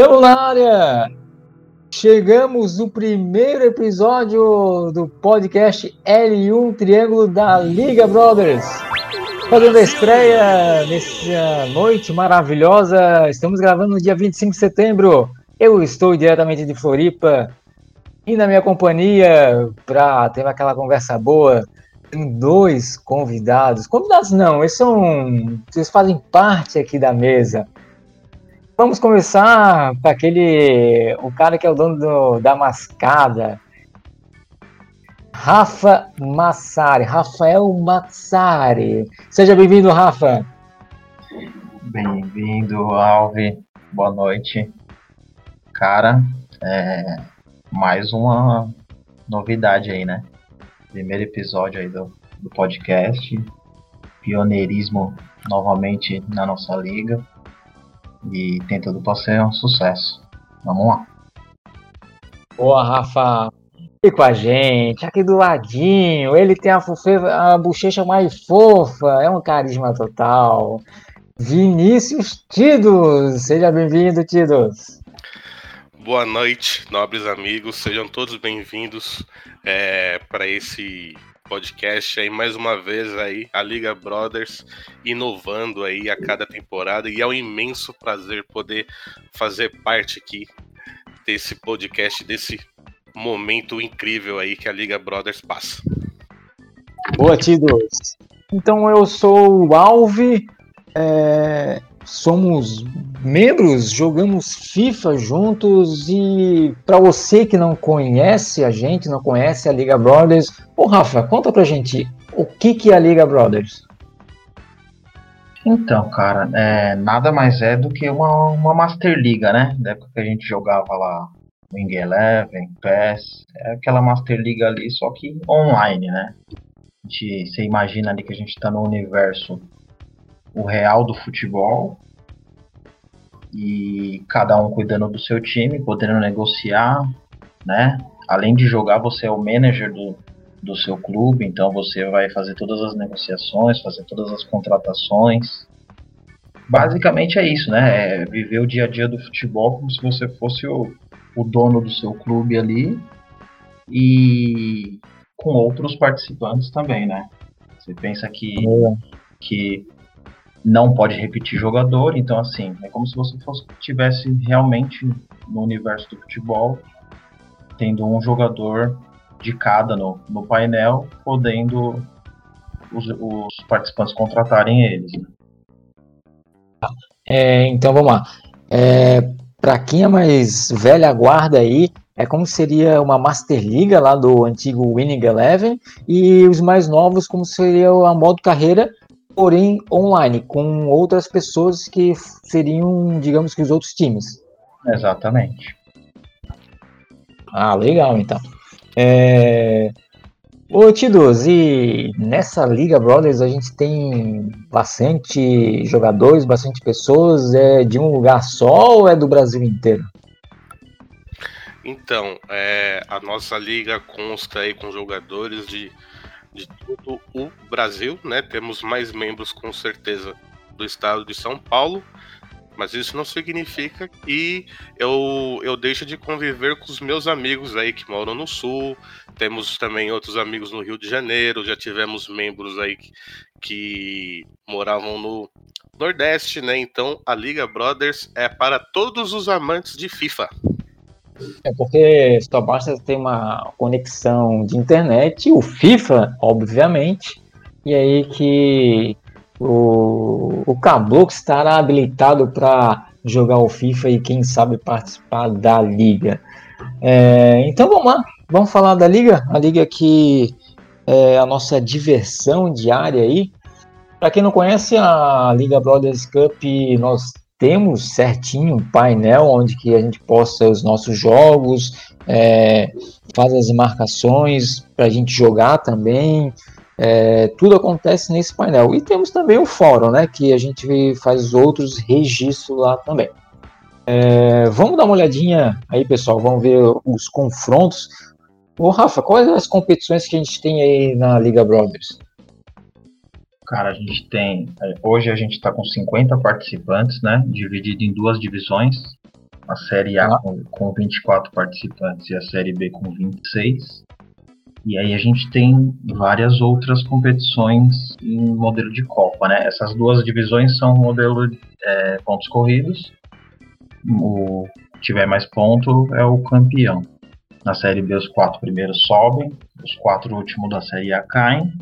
Estamos na área! Chegamos no primeiro episódio do podcast L1 Triângulo da Liga Brothers. Fazendo a estreia nessa noite maravilhosa. Estamos gravando no dia 25 de setembro. Eu estou diretamente de Floripa e na minha companhia para ter aquela conversa boa. Tem dois convidados. Convidados não, eles são. Vocês fazem parte aqui da mesa. Vamos começar com aquele. O cara que é o dono do, da mascada. Rafa Massari. Rafael Massari. Seja bem-vindo, Rafa. Bem-vindo, Alve. Boa noite. Cara, é mais uma novidade aí, né? Primeiro episódio aí do, do podcast. Pioneirismo novamente na nossa liga e tem tudo para ser um sucesso. Vamos lá. Boa, Rafa. E com a gente, aqui do ladinho. Ele tem a, fofe... a bochecha mais fofa, é um carisma total. Vinícius Tidos. Seja bem-vindo, Tidos. Boa noite, nobres amigos. Sejam todos bem-vindos é, para esse podcast aí mais uma vez aí a Liga Brothers inovando aí a cada temporada e é um imenso prazer poder fazer parte aqui desse podcast, desse momento incrível aí que a Liga Brothers passa. Boa, Tidos. Então eu sou o Alve, é, somos membros, jogamos FIFA juntos e para você que não conhece a gente, não conhece a Liga Brothers, ô Rafa, conta pra gente o que, que é a Liga Brothers. Então, cara, é, nada mais é do que uma, uma Master Liga, né? Da época que a gente jogava lá Wing Eleven, PES, é aquela Master Liga ali, só que online, né? A gente, você imagina ali que a gente tá no universo o real do futebol e cada um cuidando do seu time, podendo negociar, né? Além de jogar, você é o manager do, do seu clube, então você vai fazer todas as negociações, fazer todas as contratações. Basicamente é isso, né? É viver o dia a dia do futebol como se você fosse o, o dono do seu clube ali e com outros participantes também, né? Você pensa que, que não pode repetir jogador, então assim, é como se você fosse tivesse realmente no universo do futebol tendo um jogador de cada no, no painel, podendo os, os participantes contratarem eles. Né? É, então vamos lá. É, Para quem é mais velha guarda aí, é como seria uma Master Liga lá do antigo Winning Eleven e os mais novos como seria a modo carreira porém online, com outras pessoas que seriam, digamos que, os outros times. Exatamente. Ah, legal, então. É... Ô, Tidos, e nessa Liga Brothers a gente tem bastante jogadores, bastante pessoas, é de um lugar só ou é do Brasil inteiro? Então, é, a nossa liga consta aí com jogadores de de todo o Brasil, né? Temos mais membros com certeza do estado de São Paulo, mas isso não significa que eu, eu deixo de conviver com os meus amigos aí que moram no Sul. Temos também outros amigos no Rio de Janeiro, já tivemos membros aí que, que moravam no Nordeste, né? Então a Liga Brothers é para todos os amantes de FIFA. É porque só basta ter uma conexão de internet, o FIFA, obviamente, e aí que o, o caboclo estará habilitado para jogar o FIFA e quem sabe participar da liga. É, então vamos lá, vamos falar da liga, a liga que é a nossa diversão diária aí. Para quem não conhece a Liga Brothers Cup, nós temos certinho um painel onde que a gente posta os nossos jogos, é, faz as marcações para a gente jogar também. É, tudo acontece nesse painel. E temos também o fórum, né? Que a gente faz outros registros lá também. É, vamos dar uma olhadinha aí, pessoal. Vamos ver os confrontos. Ô, Rafa, quais as competições que a gente tem aí na Liga Brothers? Cara, a gente tem. É, hoje a gente está com 50 participantes, né? Dividido em duas divisões. A Série A com, com 24 participantes e a Série B com 26. E aí a gente tem várias outras competições em modelo de Copa, né? Essas duas divisões são modelo é, pontos corridos. O que tiver mais ponto é o campeão. Na Série B os quatro primeiros sobem, os quatro últimos da Série A caem.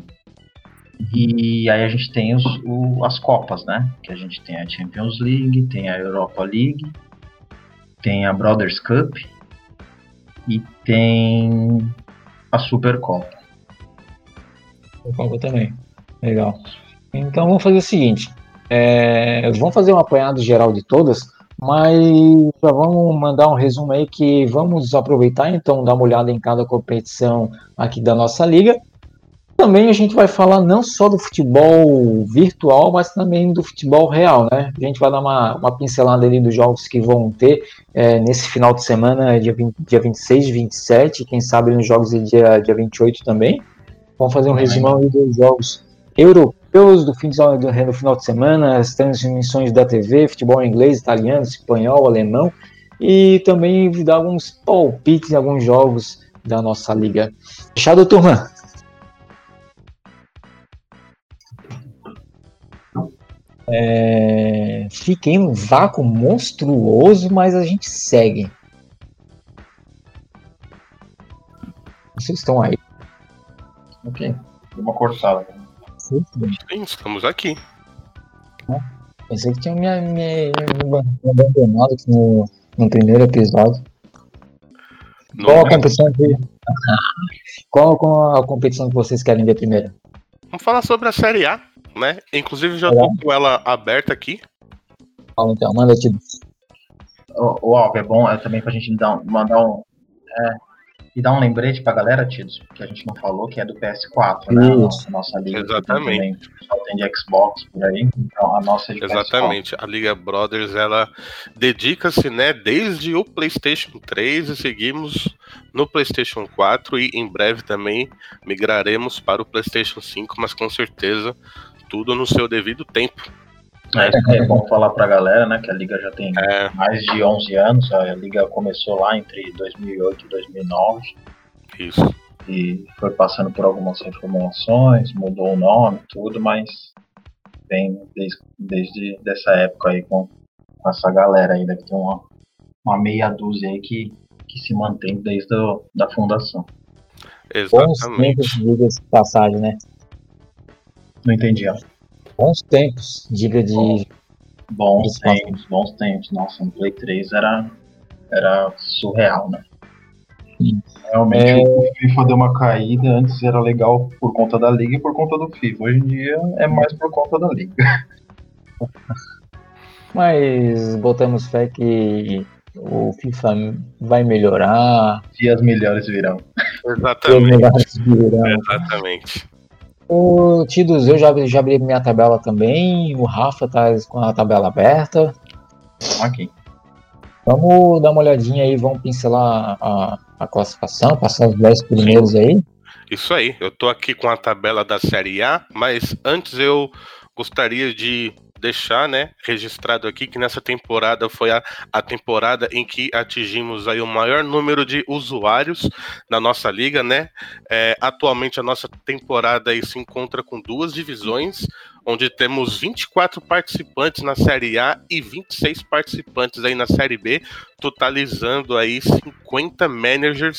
E aí a gente tem os, o, as Copas, né? Que a gente tem a Champions League, tem a Europa League, tem a Brothers Cup e tem a Supercopa. Supercopa também. Legal. Então vamos fazer o seguinte: é, vamos fazer um apanhado geral de todas, mas já vamos mandar um resumo aí que vamos aproveitar então dar uma olhada em cada competição aqui da nossa liga. Também a gente vai falar não só do futebol virtual, mas também do futebol real, né? A gente vai dar uma, uma pincelada ali dos jogos que vão ter é, nesse final de semana, dia, 20, dia 26 e 27, quem sabe nos jogos de dia, dia 28 também. Vamos fazer um resumão dos jogos europeus do, fim de, do final de semana, as transmissões da TV, futebol inglês, italiano, espanhol, alemão, e também dar alguns palpites em alguns jogos da nossa liga. Fechado, turma? É, fiquei num vácuo monstruoso, mas a gente segue. Vocês estão aí? Ok. Deu uma cortada. Sim, estamos aqui. Pensei que tinha me, me, me abandonado aqui no, no primeiro episódio. Não qual a competição que... qual, qual a competição que vocês querem ver primeiro? Vamos falar sobre a Série A né? Inclusive já tô com ela aberta aqui. Fala então, manda te. O, o Alves, é bom é também pra gente dar, mandar um. É, e dar um lembrete pra galera, Tidos, que a gente não falou, que é do PS4, né? A nossa, nossa liga. Exatamente. Só tem de Xbox por aí, então a nossa é de Exatamente. PS4. A Liga Brothers, ela dedica-se, né, desde o PlayStation 3 e seguimos no PlayStation 4 e em breve também migraremos para o PlayStation 5, mas com certeza tudo no seu devido tempo. É, é bom falar para a galera, né, que a liga já tem é. mais de 11 anos, a liga começou lá entre 2008 e 2009. Isso. E foi passando por algumas reformulações, mudou o nome, tudo, mas vem desde, desde dessa época aí com, com essa galera aí, deve ter uma, uma meia dúzia aí que, que se mantém desde a da fundação. Exatamente. Bons tempos de passagem, né? Não entendi. Ó. Bons tempos, diga de. Bons, tempos, bons tempos. Nossa, no Play 3 era, era surreal, né? Sim. Realmente é... o FIFA deu uma caída. Antes era legal por conta da liga e por conta do FIFA. Hoje em dia é mais por conta da liga. Mas botamos fé que o FIFA vai melhorar. E as melhores virão. Exatamente. Melhores virão. Exatamente. O Tidos, eu já, já abri minha tabela também. O Rafa tá com a tabela aberta. Ok. Vamos dar uma olhadinha aí, vamos pincelar a, a classificação, passar os 10 primeiros Sim. aí. Isso aí, eu tô aqui com a tabela da Série A, mas antes eu gostaria de deixar, né, registrado aqui que nessa temporada foi a, a temporada em que atingimos aí o maior número de usuários na nossa liga, né? É, atualmente a nossa temporada aí se encontra com duas divisões, onde temos 24 participantes na Série A e 26 participantes aí na Série B, totalizando aí 50 managers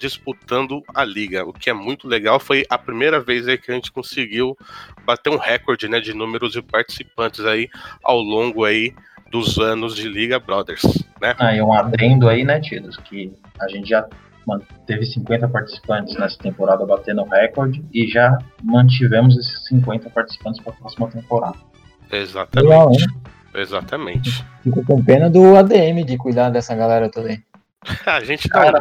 disputando a liga, o que é muito legal. Foi a primeira vez aí que a gente conseguiu bater um recorde, né, de números de participantes aí ao longo aí dos anos de Liga Brothers, né? Ah, e um adendo aí, né, Tidos, que a gente já teve 50 participantes nessa temporada batendo recorde e já mantivemos esses 50 participantes para a próxima temporada. Exatamente. Legal, Exatamente. Fico com pena do ADM de cuidar dessa galera toda aí. a gente tá Cara,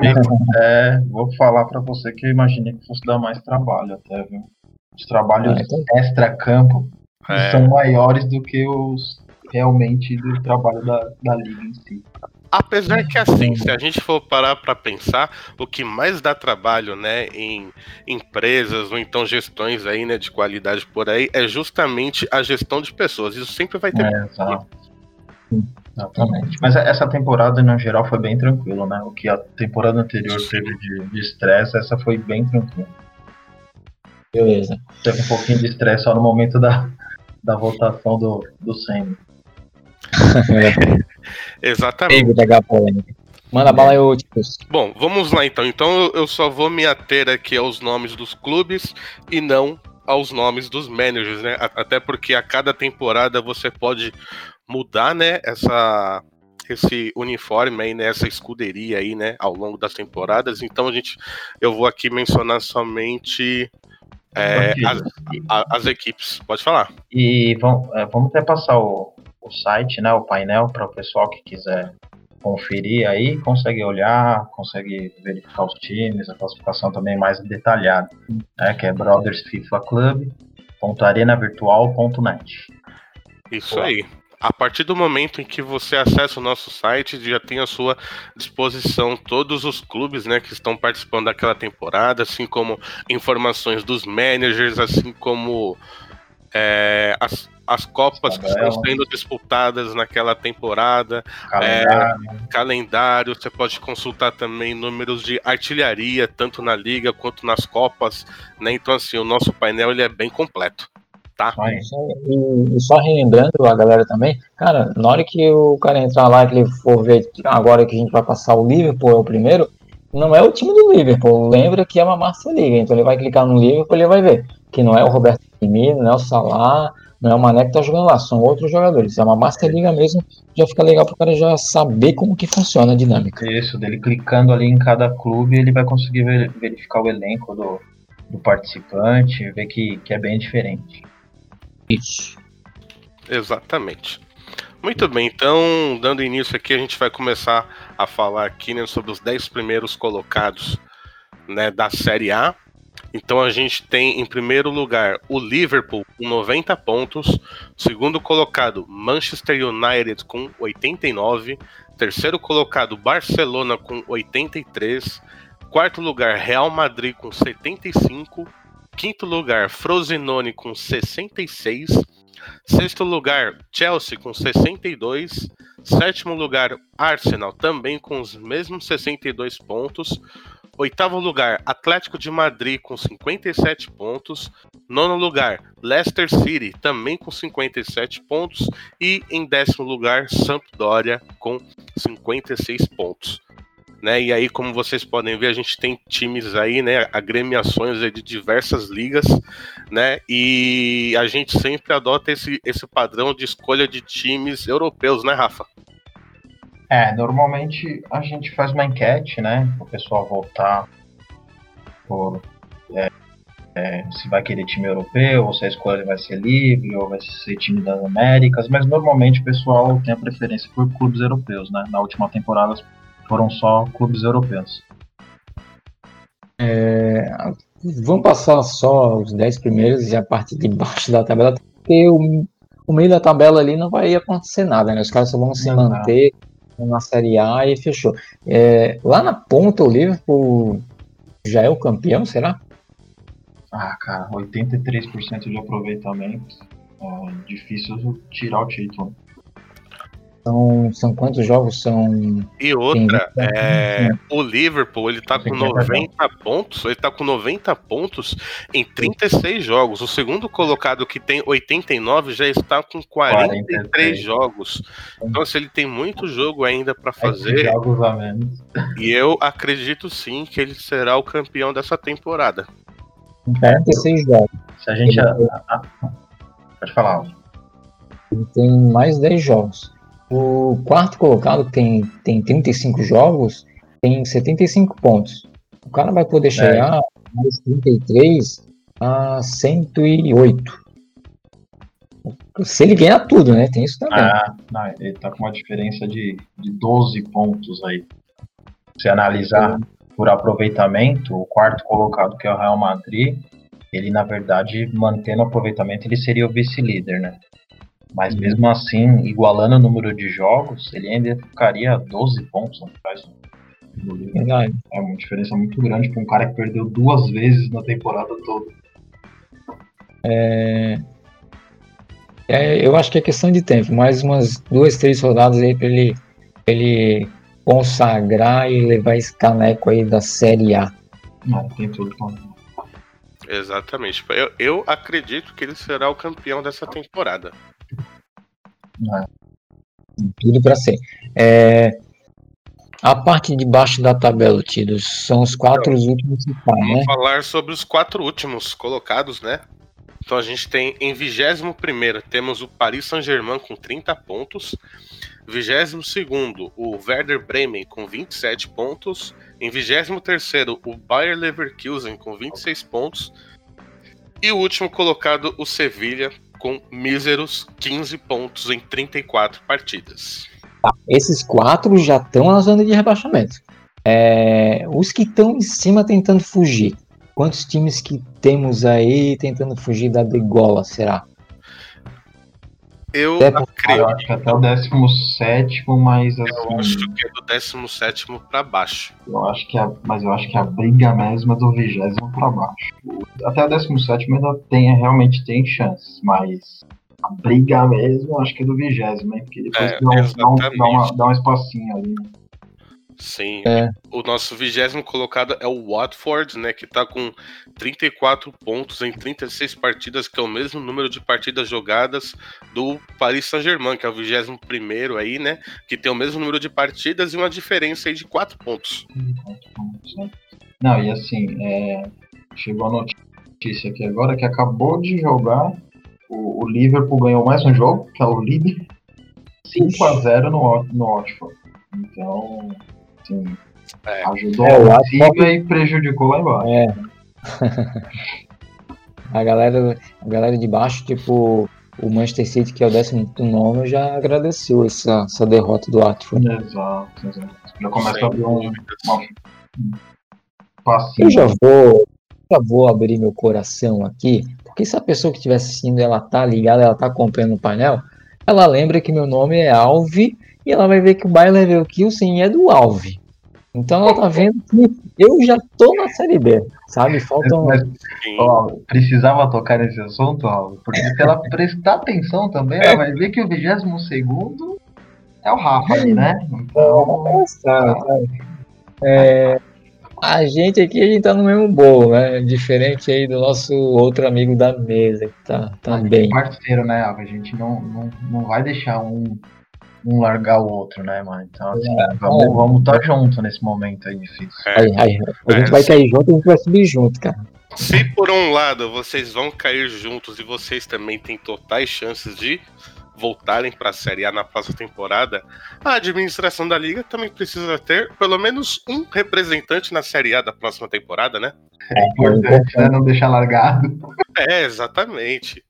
é, vou falar para você que eu imaginei que fosse dar mais trabalho até, viu? Os trabalhos é, então... extra-campo é. são maiores do que os realmente do trabalho da, da liga em si. Apesar que assim, se a gente for parar para pensar, o que mais dá trabalho, né, em empresas ou então gestões aí, né, de qualidade por aí, é justamente a gestão de pessoas. Isso sempre vai ter. É, exato. Exatamente. Mas essa temporada, no geral, foi bem tranquilo, né? O que a temporada anterior teve de estresse, essa foi bem tranquila. Beleza. Teve um pouquinho de estresse só no momento da, da votação do, do Senna. Exatamente. Manda bala aí, Úticos. Bom, vamos lá então. Então eu só vou me ater aqui aos nomes dos clubes e não aos nomes dos managers, né? Até porque a cada temporada você pode mudar, né, essa esse uniforme aí, né, essa escuderia aí, né, ao longo das temporadas. Então a gente, eu vou aqui mencionar somente é, as, as, equipes. Pode falar. E vamos, é, vamos até passar o, o site, né, o painel para o pessoal que quiser conferir aí, consegue olhar, consegue verificar os times, a classificação também mais detalhada, né, que é Brothers FIFA Club, arenavirtual.net. Isso aí. A partir do momento em que você acessa o nosso site, já tem à sua disposição todos os clubes né, que estão participando daquela temporada, assim como informações dos managers, assim como é, as, as Copas que estão sendo disputadas naquela temporada, calendário. É, calendário. Você pode consultar também números de artilharia, tanto na Liga quanto nas Copas. Né? Então, assim, o nosso painel ele é bem completo tá? E, e, só relembrando a galera também, cara, na hora que o cara entrar lá, que ele for ver agora que a gente vai passar o Liverpool, é o primeiro, não é o time do Liverpool, lembra que é uma Master Liga, então ele vai clicar no Liverpool e ele vai ver que não é o Roberto Firmino, não é o Salah, não é o Mané que tá jogando lá, são outros jogadores, é uma Master Liga mesmo, já fica legal pro cara já saber como que funciona a dinâmica. Isso, dele clicando ali em cada clube, ele vai conseguir verificar o elenco do, do participante, ver que, que é bem diferente. Isso. Exatamente. Muito bem, então, dando início aqui, a gente vai começar a falar aqui né, sobre os 10 primeiros colocados né, da Série A. Então a gente tem em primeiro lugar o Liverpool com 90 pontos, segundo colocado Manchester United com 89, terceiro colocado Barcelona com 83, quarto lugar Real Madrid com 75, Quinto lugar, Frosinone com 66. Sexto lugar, Chelsea com 62. Sétimo lugar, Arsenal também com os mesmos 62 pontos. Oitavo lugar, Atlético de Madrid com 57 pontos. Nono lugar, Leicester City também com 57 pontos. E em décimo lugar, Sampdoria com 56 pontos né? E aí, como vocês podem ver, a gente tem times aí, né? Agremiações de diversas ligas, né? E a gente sempre adota esse, esse padrão de escolha de times europeus, né, Rafa? É, normalmente a gente faz uma enquete, né? Para o pessoal votar por é, é, se vai querer time europeu, ou se a escolha vai ser livre, ou vai ser time das Américas, mas normalmente o pessoal tem a preferência por clubes europeus, né? Na última temporada foram só clubes europeus. É, vamos passar só os 10 primeiros e a parte de baixo da tabela, porque o, o meio da tabela ali não vai acontecer nada, né? Os caras só vão se não, manter não. na Série A e fechou. É, lá na ponta, o Liverpool já é o campeão, será? Ah, cara, 83% de aproveitamento. É difícil tirar o título. São, são quantos jogos? São. E outra, é, o Liverpool ele tá com 90 pontos. Ele tá com 90 pontos em 36 jogos. O segundo colocado que tem 89 já está com 43, 43. jogos. Então, se assim, ele tem muito jogo ainda para fazer. Jogos a menos. E eu acredito sim que ele será o campeão dessa temporada. 46 jogos. Se a gente. Pode falar. Ele tem mais 10 jogos. O quarto colocado tem, tem 35 jogos, tem 75 pontos. O cara vai poder é. chegar é. mais 33 a 108. Se ele ganhar tudo, né? Tem isso também. Ah, não, ele tá com uma diferença de, de 12 pontos aí. Se analisar por aproveitamento, o quarto colocado, que é o Real Madrid, ele na verdade, mantendo o aproveitamento, ele seria o vice-líder, né? Mas uhum. mesmo assim, igualando o número de jogos, ele ainda ficaria 12 pontos atrás do Verdade. É uma diferença muito grande para um cara que perdeu duas vezes na temporada toda. É... É, eu acho que é questão de tempo, mais umas duas, três rodadas aí para ele, ele consagrar e levar esse caneco aí da Série A. Não, tem tudo pra... Exatamente. Eu, eu acredito que ele será o campeão dessa temporada. Tudo para ser. É, a parte de baixo da tabela, Tidos, são os quatro Então, últimos que tá, Vamos né? falar sobre os quatro últimos colocados, né? Então a gente tem em 21 temos o Paris Saint-Germain com 30 pontos. 22 o Werder Bremen com 27 pontos. Em 23 o Bayer Leverkusen com 26 pontos. E o último colocado, o Sevilha, com míseros 15 pontos em 34 partidas. Esses quatro já estão na zona de rebaixamento. É, os que estão em cima tentando fugir. Quantos times que temos aí tentando fugir da degola, será? Eu É, Ah, eu acho que até o 17, mas eu assim. acho que é do 17 para baixo. Eu acho que a, mas eu acho que a briga mesmo é do 20 pra baixo. Até o 17 ainda tem, realmente tem chances, mas a briga mesmo eu acho que é do 20, hein? Porque depois É, dá, um, dá, um, dá, uma, dá um espacinho ali. Sim. É. O nosso vigésimo colocado é o Watford, né? Que tá com 34 pontos em 36 partidas, que é o mesmo número de partidas jogadas do Paris Saint-Germain, que é o 21 primeiro aí, né? Que tem o mesmo número de partidas e uma diferença aí de 4 pontos. Não, e assim, é, chegou a notícia aqui agora que acabou de jogar. O, o Liverpool ganhou mais um jogo, que é o líder. 5x0 no, Wat- no Watford. Então, assim, É. ajudou É, o a Watford- cima e prejudicou lá embaixo. É. a galera, a galera de baixo, tipo o Manchester City, que é o 19, já agradeceu essa, essa derrota do Watford. Exato, exato. Já começa a abrir um, uma, um passinho. Eu já vou, já vou abrir meu coração aqui, porque se a pessoa que estiver assistindo, ela tá ligada, ela tá acompanhando o painel, ela lembra que meu nome é Alve e ela vai ver que o Bayer Leverkusen é do Alve. Então ela tá vendo que eu já tô na Série B, sabe? Faltam Mas, Sim. ó, precisava tocar nesse assunto, Alvo, porque se ela prestar atenção também, ela vai ver que o 22 é o Rafa né? Então, sabe? É, a gente aqui, a gente tá no mesmo bolo, né? Diferente aí do nosso outro amigo da mesa, que tá, tá bem. parceiro, né, Alvo? A gente não, não, não vai deixar um, um largar o outro, né, mano? Então, assim, vamos é. vamos tá junto nesse momento aí difícil. É. Aí, aí, a gente É, vai cair junto, a gente vai subir junto, cara. Se por um lado vocês vão cair juntos e vocês também têm totais chances de voltarem para a Série A na próxima temporada, a administração da liga também precisa ter pelo menos um representante na Série A da próxima temporada, né? É importante, né? Não deixar largado, É, exatamente.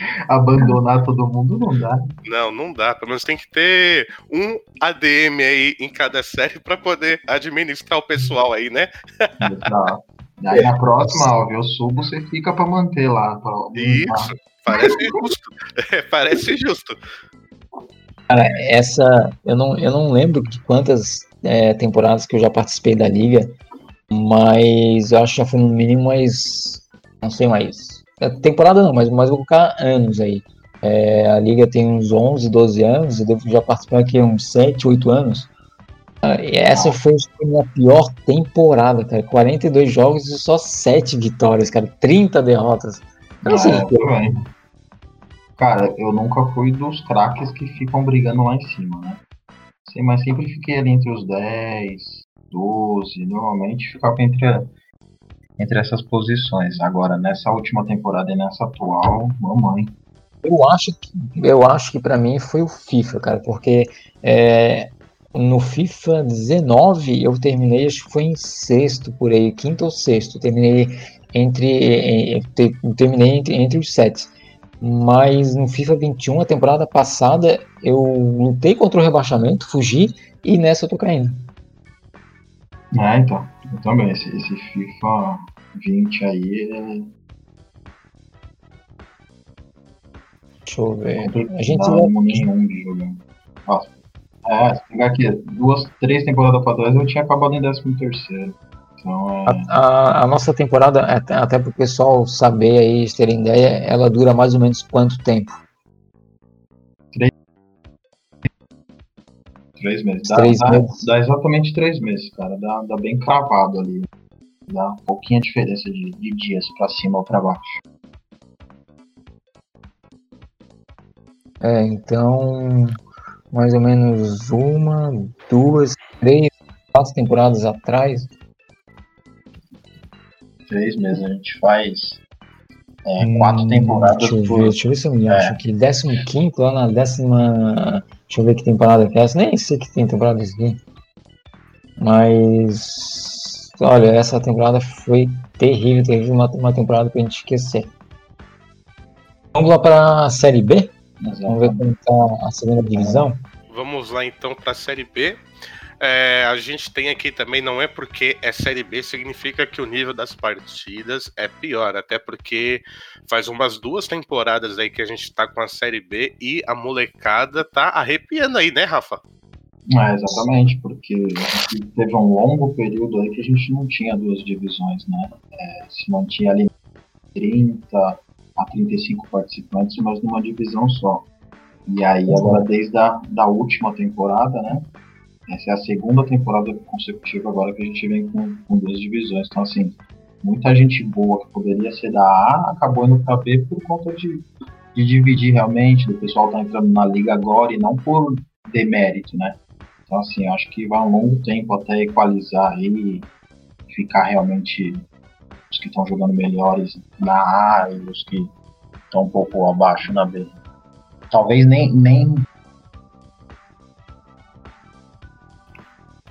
abandonar todo mundo não dá. Não, não dá. Pelo menos tem que ter um ADM aí em cada série para poder administrar o pessoal aí, né? Exato. Aí na próxima, Alvo, eu subo, você fica pra manter lá. Pra... Isso. Parece justo. É, parece justo. Cara, essa. Eu não, eu não lembro de quantas é, temporadas que eu já participei da liga, mas eu acho que já foi no mínimo mais. Não sei mais. É, Temporada não, mas, mas vou colocar anos aí. É, a liga tem uns 11, 12 anos, eu devo já participar aqui uns 7, 8 anos. Ah, e essa foi a minha pior temporada, cara. 42 jogos e só 7 vitórias, cara. 30 derrotas. Então, assim, É, também. Cara, eu nunca fui dos craques que ficam brigando lá em cima, né? Sim, mas sempre fiquei ali entre os 10, 12, normalmente ficava entre, entre essas posições. Agora, nessa última temporada e nessa atual, mamãe. Eu acho que eu acho que para mim foi o FIFA, cara, porque é, no FIFA 19 eu terminei, acho que foi em sexto por aí, quinto ou sexto, terminei entre eh, te- terminei entre, entre os sete. Mas no FIFA 21, a temporada passada, eu lutei contra o rebaixamento, fugi e nessa eu tô caindo. É, então. Eu também. Esse, esse FIFA 20 aí é Deixa eu ver. complicado. A gente Não vai- nenhum de jogar. Nossa. É, se pegar aqui duas, três temporadas pra trás, eu tinha acabado em 13 terceiro. Então é. A, a- a nossa temporada, até, até para o pessoal saber aí, terem ideia, ela dura mais ou menos quanto tempo? Três meses. Dá, Três dá- meses. dá exatamente três meses, cara. Dá, dá bem cravado ali. Dá um pouquinho a diferença de, de dias pra cima ou pra baixo. É, então, mais ou menos uma, duas, três, quatro temporadas atrás. Três meses. A gente faz é, hum, quatro temporadas Deixa eu por. ver, deixa eu ver se eu me É. acho aqui. 15 lá na décima. Deixa eu ver que temporada que é essa. Nem sei que tem temporada isso aqui. Mas. Olha, essa temporada foi terrível, terrível. Uma, uma temporada pra gente esquecer. Vamos lá pra Série B? Vamos ver como tá a segunda divisão. Vamos lá então para a Série B. É, a gente tem aqui também, não é porque é Série B, significa que o nível das partidas é pior, até porque faz umas duas temporadas aí que a gente tá com a Série B e a molecada tá arrepiando aí, né, Rafa? É, exatamente, porque teve um longo período aí que a gente não tinha duas divisões, né? É, se mantinha ali 30 a 35 participantes, mas numa divisão só. E aí, agora, desde a da última temporada, né? Essa é a segunda temporada consecutiva agora que a gente vem com, com duas divisões. Então, assim, muita gente boa que poderia ser da A acabou indo pra B por conta de, de dividir realmente, do pessoal tá entrando na liga agora e não por demérito, né? Então, assim, acho que vai um longo tempo até equalizar e ficar realmente os que estão jogando melhores na A e os que estão um pouco abaixo na B. Talvez nem, nem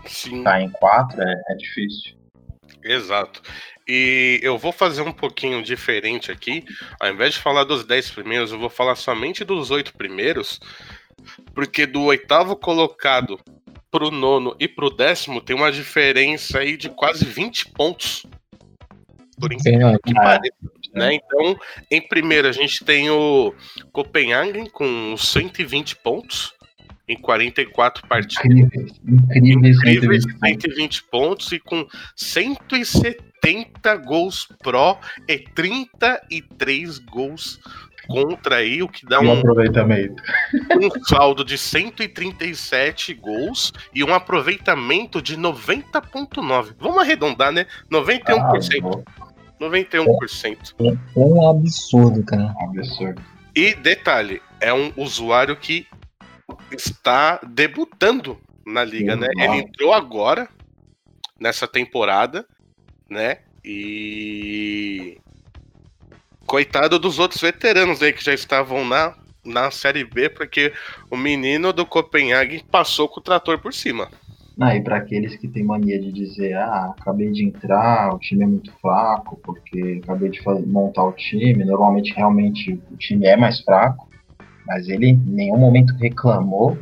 Sim. tá em 4 é, é difícil. Exato. E eu vou fazer um pouquinho diferente aqui. Ao invés de falar dos 10 primeiros, eu vou falar somente dos oito primeiros. Porque do oitavo colocado pro nono e pro décimo tem uma diferença aí de quase 20 pontos. Por incrível que pareça. Né? Então, em primeiro, a gente tem o Copenhagen com 120 pontos em 44 partidas Incríveis, incríveis, incríveis 120 pontos. 120 pontos e com 170 gols pró e 33 gols contra aí, o que dá o um, aproveitamento. um saldo de 137 gols e um aproveitamento de 90.9. Vamos arredondar, né? 91%. Ah, bom, 91%. um absurdo, cara. absurdo. E detalhe, é um usuário que está debutando na liga, né? Ele entrou agora nessa temporada, né? E coitado dos outros veteranos aí que já estavam na na série B, porque o menino do Copenhague passou com o trator por cima. Ah, e para aqueles que têm mania de dizer, ah, acabei de entrar, o time é muito fraco, porque acabei de fa- montar o time, normalmente realmente o time é mais fraco, mas ele em nenhum momento reclamou,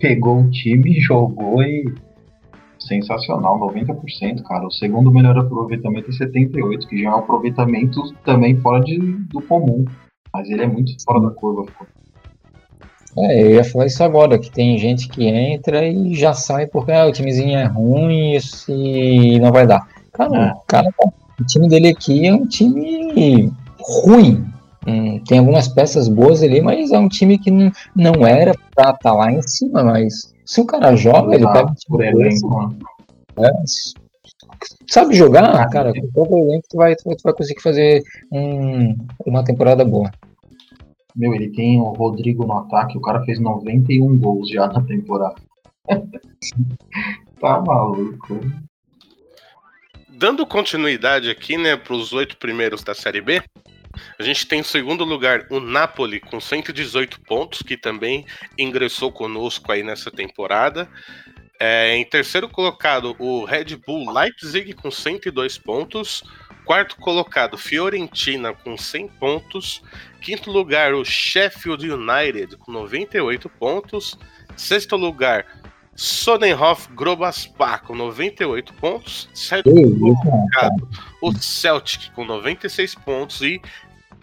pegou o time, jogou e sensacional, 90%, cara. O segundo melhor aproveitamento é 78, que já é um aproveitamento também fora de, do comum. Mas ele é muito fora da curva. É, eu ia falar isso agora, que tem gente que entra e já sai porque ah, o timezinho é ruim e não vai dar. Cara, É. cara, o time dele aqui é um time ruim. Hum, tem algumas peças boas ali, mas é um time que não, não era pra estar lá em cima, mas se o cara joga, ele Ah, pega um time elenco, é, sabe jogar, Ah, cara, com todo elenco tu vai, tu vai- conseguir fazer um- uma temporada boa. Meu, ele tem o Rodrigo no ataque, o cara fez 91 gols já na temporada. tá maluco. Dando continuidade aqui, né, para os oito primeiros da Série B, a gente tem em segundo lugar o Napoli com 118 pontos, que também ingressou conosco aí nessa temporada. É, em terceiro colocado, o Red Bull Leipzig com 102 pontos. Quarto colocado, Fiorentina com 100 pontos. Quinto lugar, o Sheffield United com 98 pontos. Sexto lugar, Sonnenhof Grobaspa com 98 pontos. Sétimo colocado, o Celtic com 96 pontos e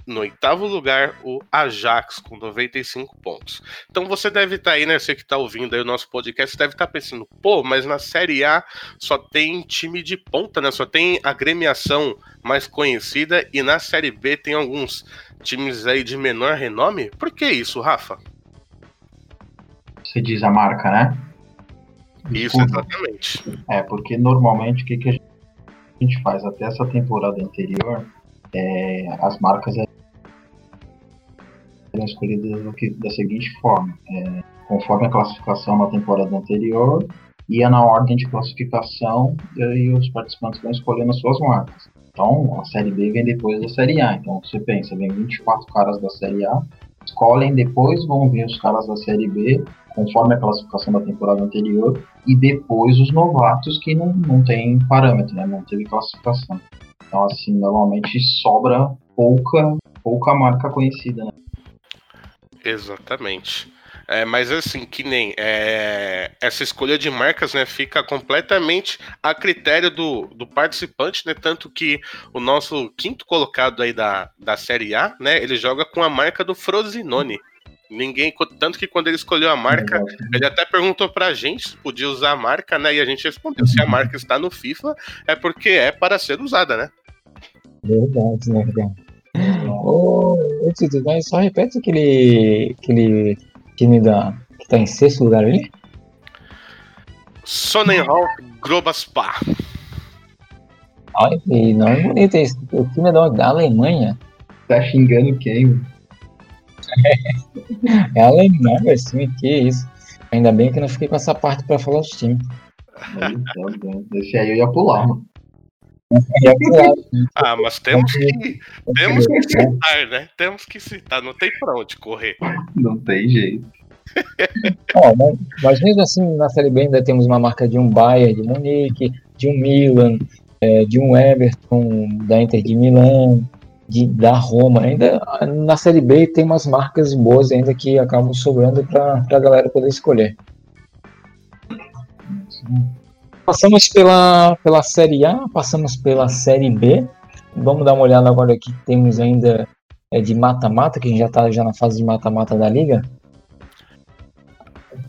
no oitavo lugar o Ajax com 95 pontos. Então você deve estar aí, né? Você que está ouvindo aí o nosso podcast, deve estar pensando, pô, mas na Série A só tem time de ponta, né? Só tem agremiação mais conhecida e na Série B tem alguns times aí de menor renome. Por que isso, Rafa? Você diz a marca, né? Isso, exatamente. É, porque normalmente o que, que a gente faz? Até essa temporada anterior, é, as marcas eram escolhidas da seguinte forma: é, conforme a classificação na temporada anterior, ia na ordem de classificação e os participantes vão escolhendo as suas marcas. Então, a Série B vem depois da Série A. Então, você pensa, vem 24 caras da Série A, escolhem depois, vão vir os caras da Série B, conforme a classificação da temporada anterior, e depois os novatos que não, não tem parâmetro, né? não teve classificação. Então, assim, normalmente sobra pouca, pouca marca conhecida. Né? Exatamente. É, mas assim, que nem é, essa escolha de marcas, né, fica completamente a critério do, do participante, né? Tanto que o nosso quinto colocado aí da, da Série A, né, ele joga com a marca do Frosinone. Ninguém, tanto que quando ele escolheu a marca, ele até perguntou pra gente se podia usar a marca, né? E a gente respondeu: se a marca está no FIFA, é porque é para ser usada, né? Verdade, né, cara? Ô, ô Tito, mas só repete aquele, aquele time da, que tá em sexto lugar ali? Sonnenhal Grobaspa. Olha, que não é bonito esse. O time é da, da Alemanha. Tá xingando quem? É alemão esse time, que isso. Ainda bem que não fiquei com essa parte pra falar dos times. Esse aí eu ia pular, mano. Ah, mas temos que, temos que citar, né? Temos que citar, não tem pra onde correr. Não tem jeito. Ó, mas, mas mesmo assim, na Série B ainda temos uma marca de um Bayern de Munique, de um Milan, é, de um Everton, da Inter de Milão, de, da Roma. Ainda na Série B tem umas marcas boas ainda que acabam sobrando para a galera poder escolher. Passamos pela, pela Série A, passamos pela Série B. Vamos dar uma olhada agora aqui temos ainda é, de mata-mata, que a gente já está já na fase de mata-mata da liga.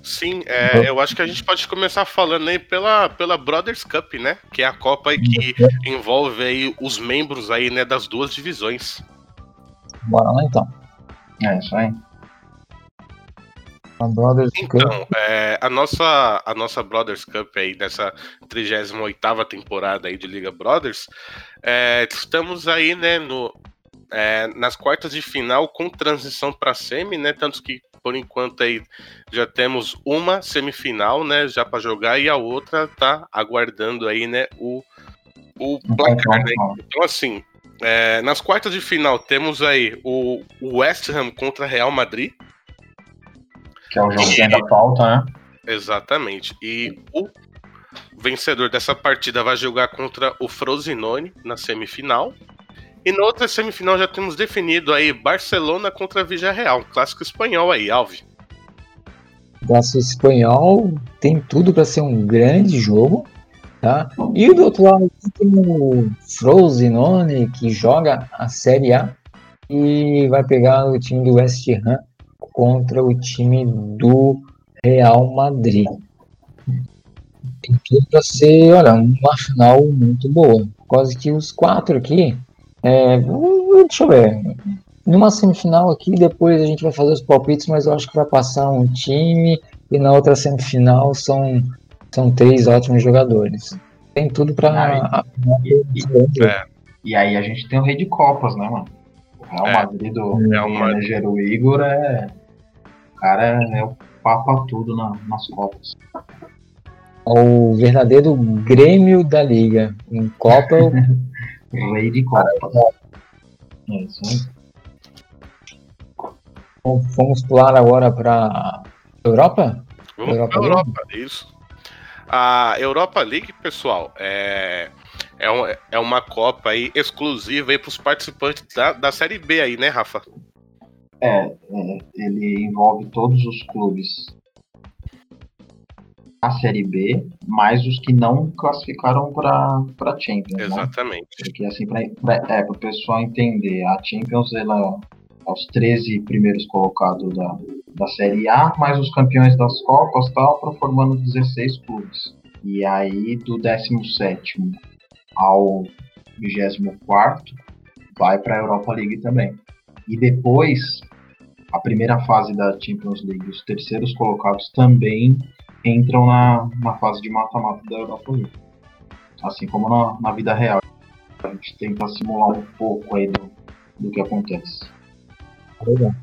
Sim, é, eu acho que a gente pode começar falando aí pela, pela Brothers Cup, né? Que é a Copa aí que envolve aí os membros aí, né, das duas divisões. Bora lá então. É isso aí. A Brothers Cup. Então, é, a, nossa, a nossa Brothers Cup aí, dessa 38ª temporada aí de Liga Brothers, é, estamos aí, né, no, é, nas quartas de final com transição para semi, né, tanto que por enquanto aí já temos uma semifinal, né, já para jogar e a outra tá aguardando aí, né, o, o placar, né? Então assim, é, nas quartas de final temos aí o West Ham contra Real Madrid. Que é o jogo que ainda falta, né? Exatamente. E o vencedor dessa partida vai jogar contra o Frosinone na semifinal. E na outra semifinal já temos definido aí Barcelona contra Villarreal, um clássico espanhol aí, Alve. Clássico espanhol tem tudo para ser um grande jogo, tá? E do outro lado tem o Frosinone que joga a Série A e vai pegar o time do West Ham contra o time do Real Madrid. Tem tudo para ser, olha, uma final muito boa. Quase que os quatro aqui é, deixa eu ver. Numa semifinal aqui, depois a gente vai fazer os palpites, mas eu acho que vai passar um time e na outra semifinal são, são três ótimos jogadores. Tem tudo para. E, e, é. e, aí a gente tem o rei de Copas, né, mano? O Real É. Madrid do manager o Igor é. O cara é o papa tudo na- nas Copas. O verdadeiro Grêmio da Liga. Em Copa, Rei de Copas. É isso aí. vamos pular agora para Europa? Vamos Europa para Europa, isso. A Europa League, pessoal, é, é, um- é uma Copa aí exclusiva aí para os participantes da, da Série B aí, né, Rafa? É, é, ele envolve todos os clubes da Série B, mais os que não classificaram para Champions, né? Exatamente. Porque assim, pra, é, para o pessoal entender, a Champions ela é os 13 primeiros colocados da, da Série A, mais os campeões das Copas tal, pra formando 16 clubes. E aí do 17 ao 24 vai para a Europa League também. E depois, a primeira fase da Champions League, os terceiros colocados também entram na, na fase de mata-mata da Europa League. Assim como na, na vida real. A gente tenta simular um pouco aí do, do que acontece. Legal.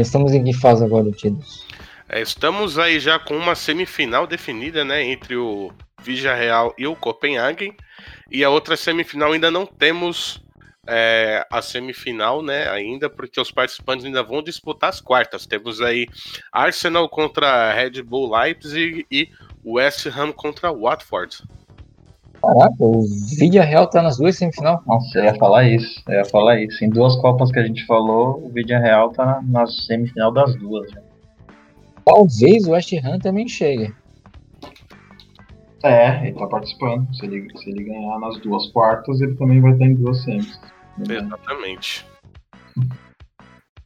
Estamos em que fase agora, Tidos? É, estamos aí já com uma semifinal definida, né, entre o Vigia Real e o Copenhagen. E a outra semifinal ainda não temos é, a semifinal, né, ainda, porque os participantes ainda vão disputar as quartas. Temos aí Arsenal contra Red Bull Leipzig e West Ham contra Watford. Caraca, o Vidia Real tá nas duas semifinais. Nossa, eu ia falar isso, eu ia falar isso. Em duas Copas que a gente falou, o Vidia Real tá na, na semifinal das duas. Já. Talvez o West Ham também chegue. É, ele tá participando. Se ele, se ele ganhar nas duas quartas, ele também vai estar em duas semis. Exatamente.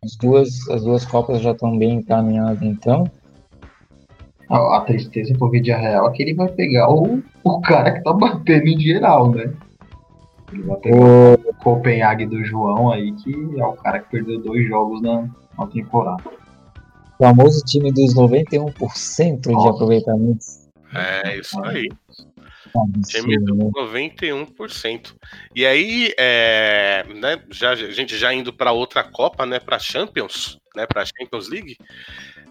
As duas, as duas Copas já estão bem encaminhadas, então. A, a tristeza pro Vidia Real é que ele vai pegar o, o cara que tá batendo em geral, né? Ele vai pegar o, o Copenhague do João aí, que é o cara que perdeu dois jogos na, na temporada. O famoso time dos 91% de aproveitamento. É, isso aí. Time do 91%. E aí, é, né, já, a gente já indo para outra Copa, né, para Champions, né, para Champions League.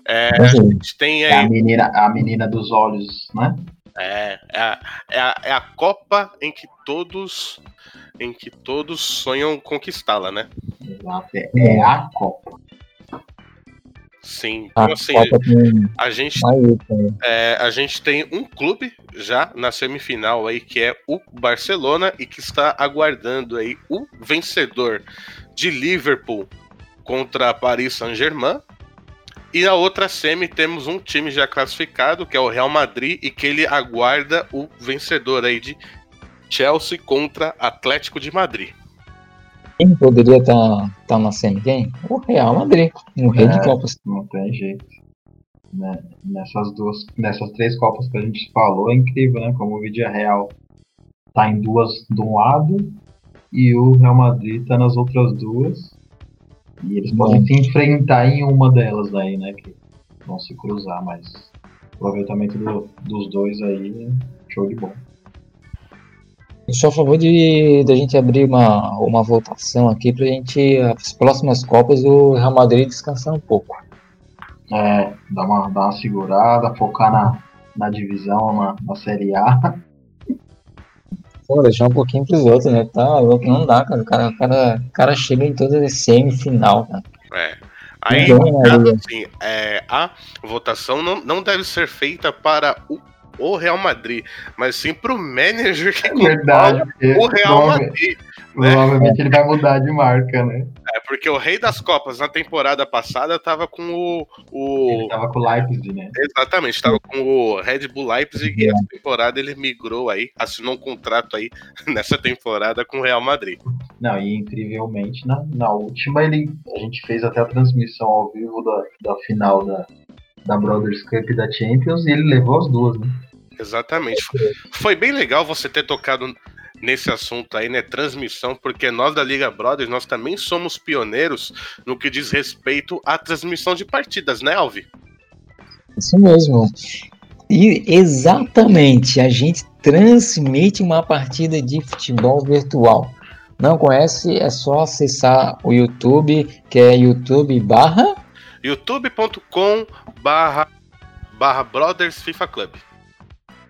É, a gente tem aí... é a, menina, a menina dos olhos, né? É, é a, é, a, é a Copa em que todos em que todos sonham conquistá-la, né? Exato, é, é a Copa. Sim, então assim, a gente, é, a gente tem um clube já na semifinal aí que é o Barcelona e que está aguardando aí o vencedor de Liverpool contra Paris Saint-Germain. E na outra semi temos um time já classificado, que é o Real Madrid, e que ele aguarda o vencedor aí de Chelsea contra Atlético de Madrid. Quem poderia estar tá, tá na? Quem? O Real Madrid, no rei é, de Copas. Não tem jeito. Né? Nessas duas, nessas três Copas que a gente falou, é incrível, né? Como o Vidia Real tá em duas de um lado e o Real Madrid tá nas outras duas. E eles podem se enfrentar em uma delas aí, né? Que vão se cruzar, mas o aproveitamento do, dos dois aí é show de bola. Eu sou a favor de, de a gente abrir uma, uma votação aqui pra gente, as próximas Copas, o Real Madrid descansar um pouco. É, dar uma, dar uma segurada, focar na, na divisão, na, na Série A. Pô, deixar um pouquinho pros outros, né? Tá louco, não dá, cara. O cara, o cara, o cara chega em todas as semifinal, cara. É. Aí, cara, assim, é, a votação não, não deve ser feita para o, o Real Madrid, mas sim para o manager que é verdade, o Real Madrid. Né? Provavelmente ele vai mudar de marca, né? É, porque o Rei das Copas na temporada passada tava com o. o... Ele tava com o Leipzig, né? Exatamente, tava com o Red Bull Leipzig e essa temporada ele migrou aí, assinou um contrato aí nessa temporada com o Real Madrid. Não, e incrivelmente, na, na última ele, a gente fez até a transmissão ao vivo da, da final da, da Brothers Cup da Champions e ele levou as duas, né? Exatamente. Foi bem legal você ter tocado nesse assunto aí, né? Transmissão, porque nós da Liga Brothers, nós também somos pioneiros no que diz respeito à transmissão de partidas, né, Alvi? Isso mesmo. E exatamente, a gente transmite uma partida de futebol virtual. Não conhece? É só acessar o YouTube, que é YouTube barra youtube.com barra barra Brothers FIFA Club.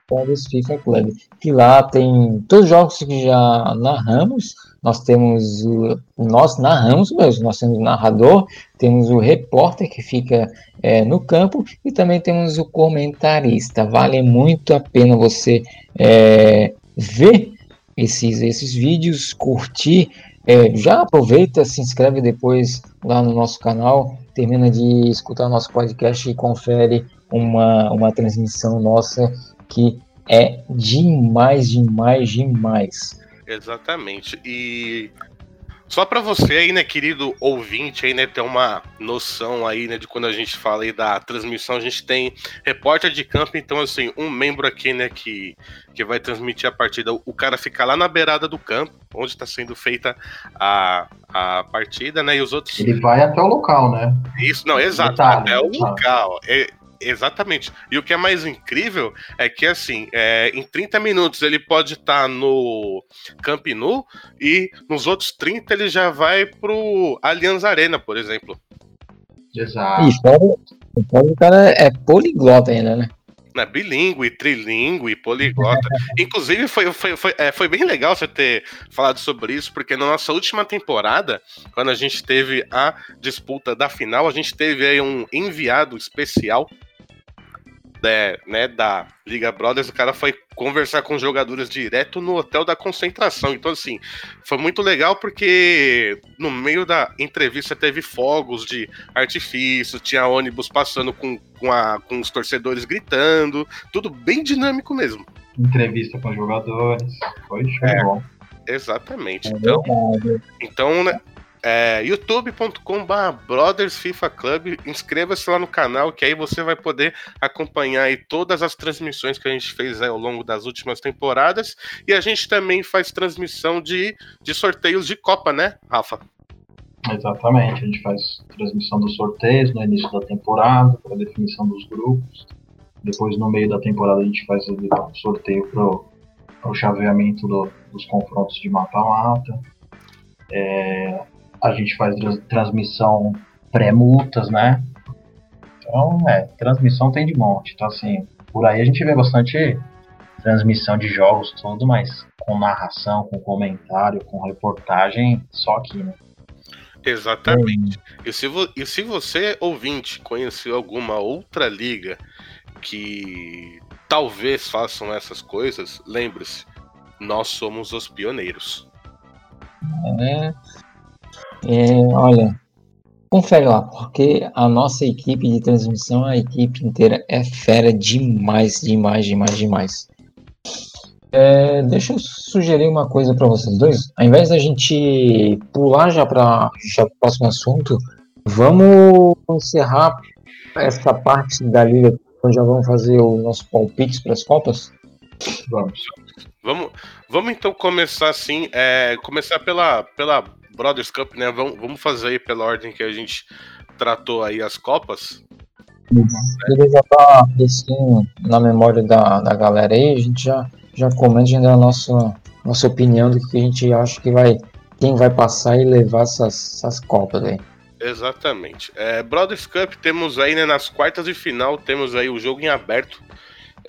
Brothers FIFA Club. Que lá tem todos os jogos que já narramos. Nós temos o. Nós narramos mesmo, nós temos o narrador, temos o repórter que fica é, no campo e também temos o comentarista. Vale muito a pena você é, ver esses, esses vídeos, curtir. É, já aproveita, se inscreve depois lá no nosso canal, termina de escutar o nosso podcast e confere uma, uma transmissão nossa que é demais, demais, demais. Exatamente. E só para você aí, né, querido ouvinte, aí, né, ter uma noção aí, né, de quando a gente fala aí da transmissão, a gente tem repórter de campo, então, assim, um membro aqui, né, que, que vai transmitir a partida, o cara fica lá na beirada do campo, onde está sendo feita a, a partida, né, e os outros... Ele vai até o local, né? Isso, não, exato, Detalhe, até o local. É, Exatamente. E o que é mais incrível é que, assim, é, em 30 minutos ele pode estar tá no Camp Nou e nos outros 30 ele já vai pro Allianz Arena, por exemplo. Exato. E fora, o cara é poliglota ainda, né? né, bilíngue, trilingue, poliglota. Inclusive, foi, foi, foi, é, foi bem legal você ter falado sobre isso, porque na nossa última temporada, quando a gente teve a disputa da final, a gente teve aí um enviado especial né, né, da Liga Brothers, o cara foi conversar com os jogadores direto no hotel da concentração. Então, assim, foi muito legal porque no meio da entrevista teve fogos de artifício, tinha ônibus passando com, com, a, com os torcedores gritando, tudo bem dinâmico mesmo. Entrevista com os jogadores, foi show é, bom. Exatamente. É então, então né, é, youtube.com.br Brothers FIFA Club. Inscreva-se lá no canal, que aí você vai poder acompanhar aí todas as transmissões que a gente fez ao longo das últimas temporadas. E a gente também faz transmissão de, de sorteios de Copa, né, Rafa? Exatamente, a gente faz transmissão dos sorteios no início da temporada, para definição dos grupos. Depois, no meio da temporada, a gente faz o sorteio para o chaveamento do, dos confrontos de mata-mata. É, a gente faz transmissão pré-multas, né? Então, é, transmissão tem de monte. Então, assim, por aí a gente vê bastante transmissão de jogos, tudo, mas com narração, com comentário, com reportagem, só aqui, né? Exatamente. E, se e se você, ouvinte, conheceu alguma outra liga que talvez façam essas coisas, lembre-se, nós somos os pioneiros. É, é, olha, confere lá, porque a nossa equipe de transmissão, a equipe inteira é fera demais, demais, demais, demais. É, deixa eu sugerir uma coisa para vocês dois. Ao invés da gente pular já para o próximo assunto, vamos encerrar essa parte da liga onde já vamos fazer o nosso palpite para as Copas? Vamos. Vamos, vamos então começar assim, é, começar pela, pela Brothers Cup, né? Vamos, vamos fazer aí pela ordem que a gente tratou aí as Copas. Uhum. Ele já tá assim na memória da, da galera aí, a gente já, já comenta, dá a nossa, nossa opinião do que a gente acha que vai, quem vai passar e levar essas, essas Copas aí. Exatamente. É, Brothers Cup temos aí, né, nas quartas de final, temos aí o jogo em aberto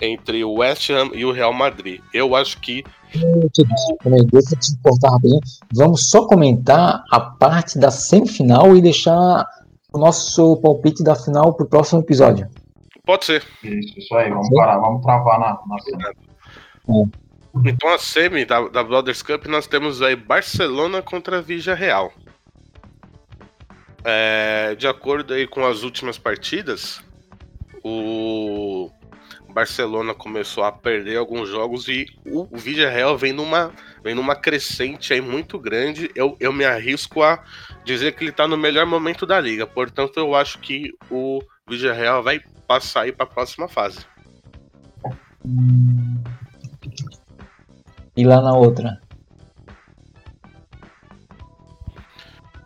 entre o West Ham e o Real Madrid. Eu acho que. Cortar rapidinho. Vamos só comentar a parte da semifinal e deixar o nosso palpite da final para o próximo episódio. Pode ser. Isso, isso aí. Vamos parar, vamos travar na, na. É. Então a semi da, da Brothers Cup nós temos aí Barcelona contra Vija Real. É, de acordo aí com as últimas partidas, o Barcelona começou a perder alguns jogos e o, o Villarreal vem numa, vem numa crescente aí muito grande. Eu, eu me arrisco a dizer que ele está no melhor momento da liga. Portanto, eu acho que o Villarreal vai passar aí para a próxima fase. E lá na outra?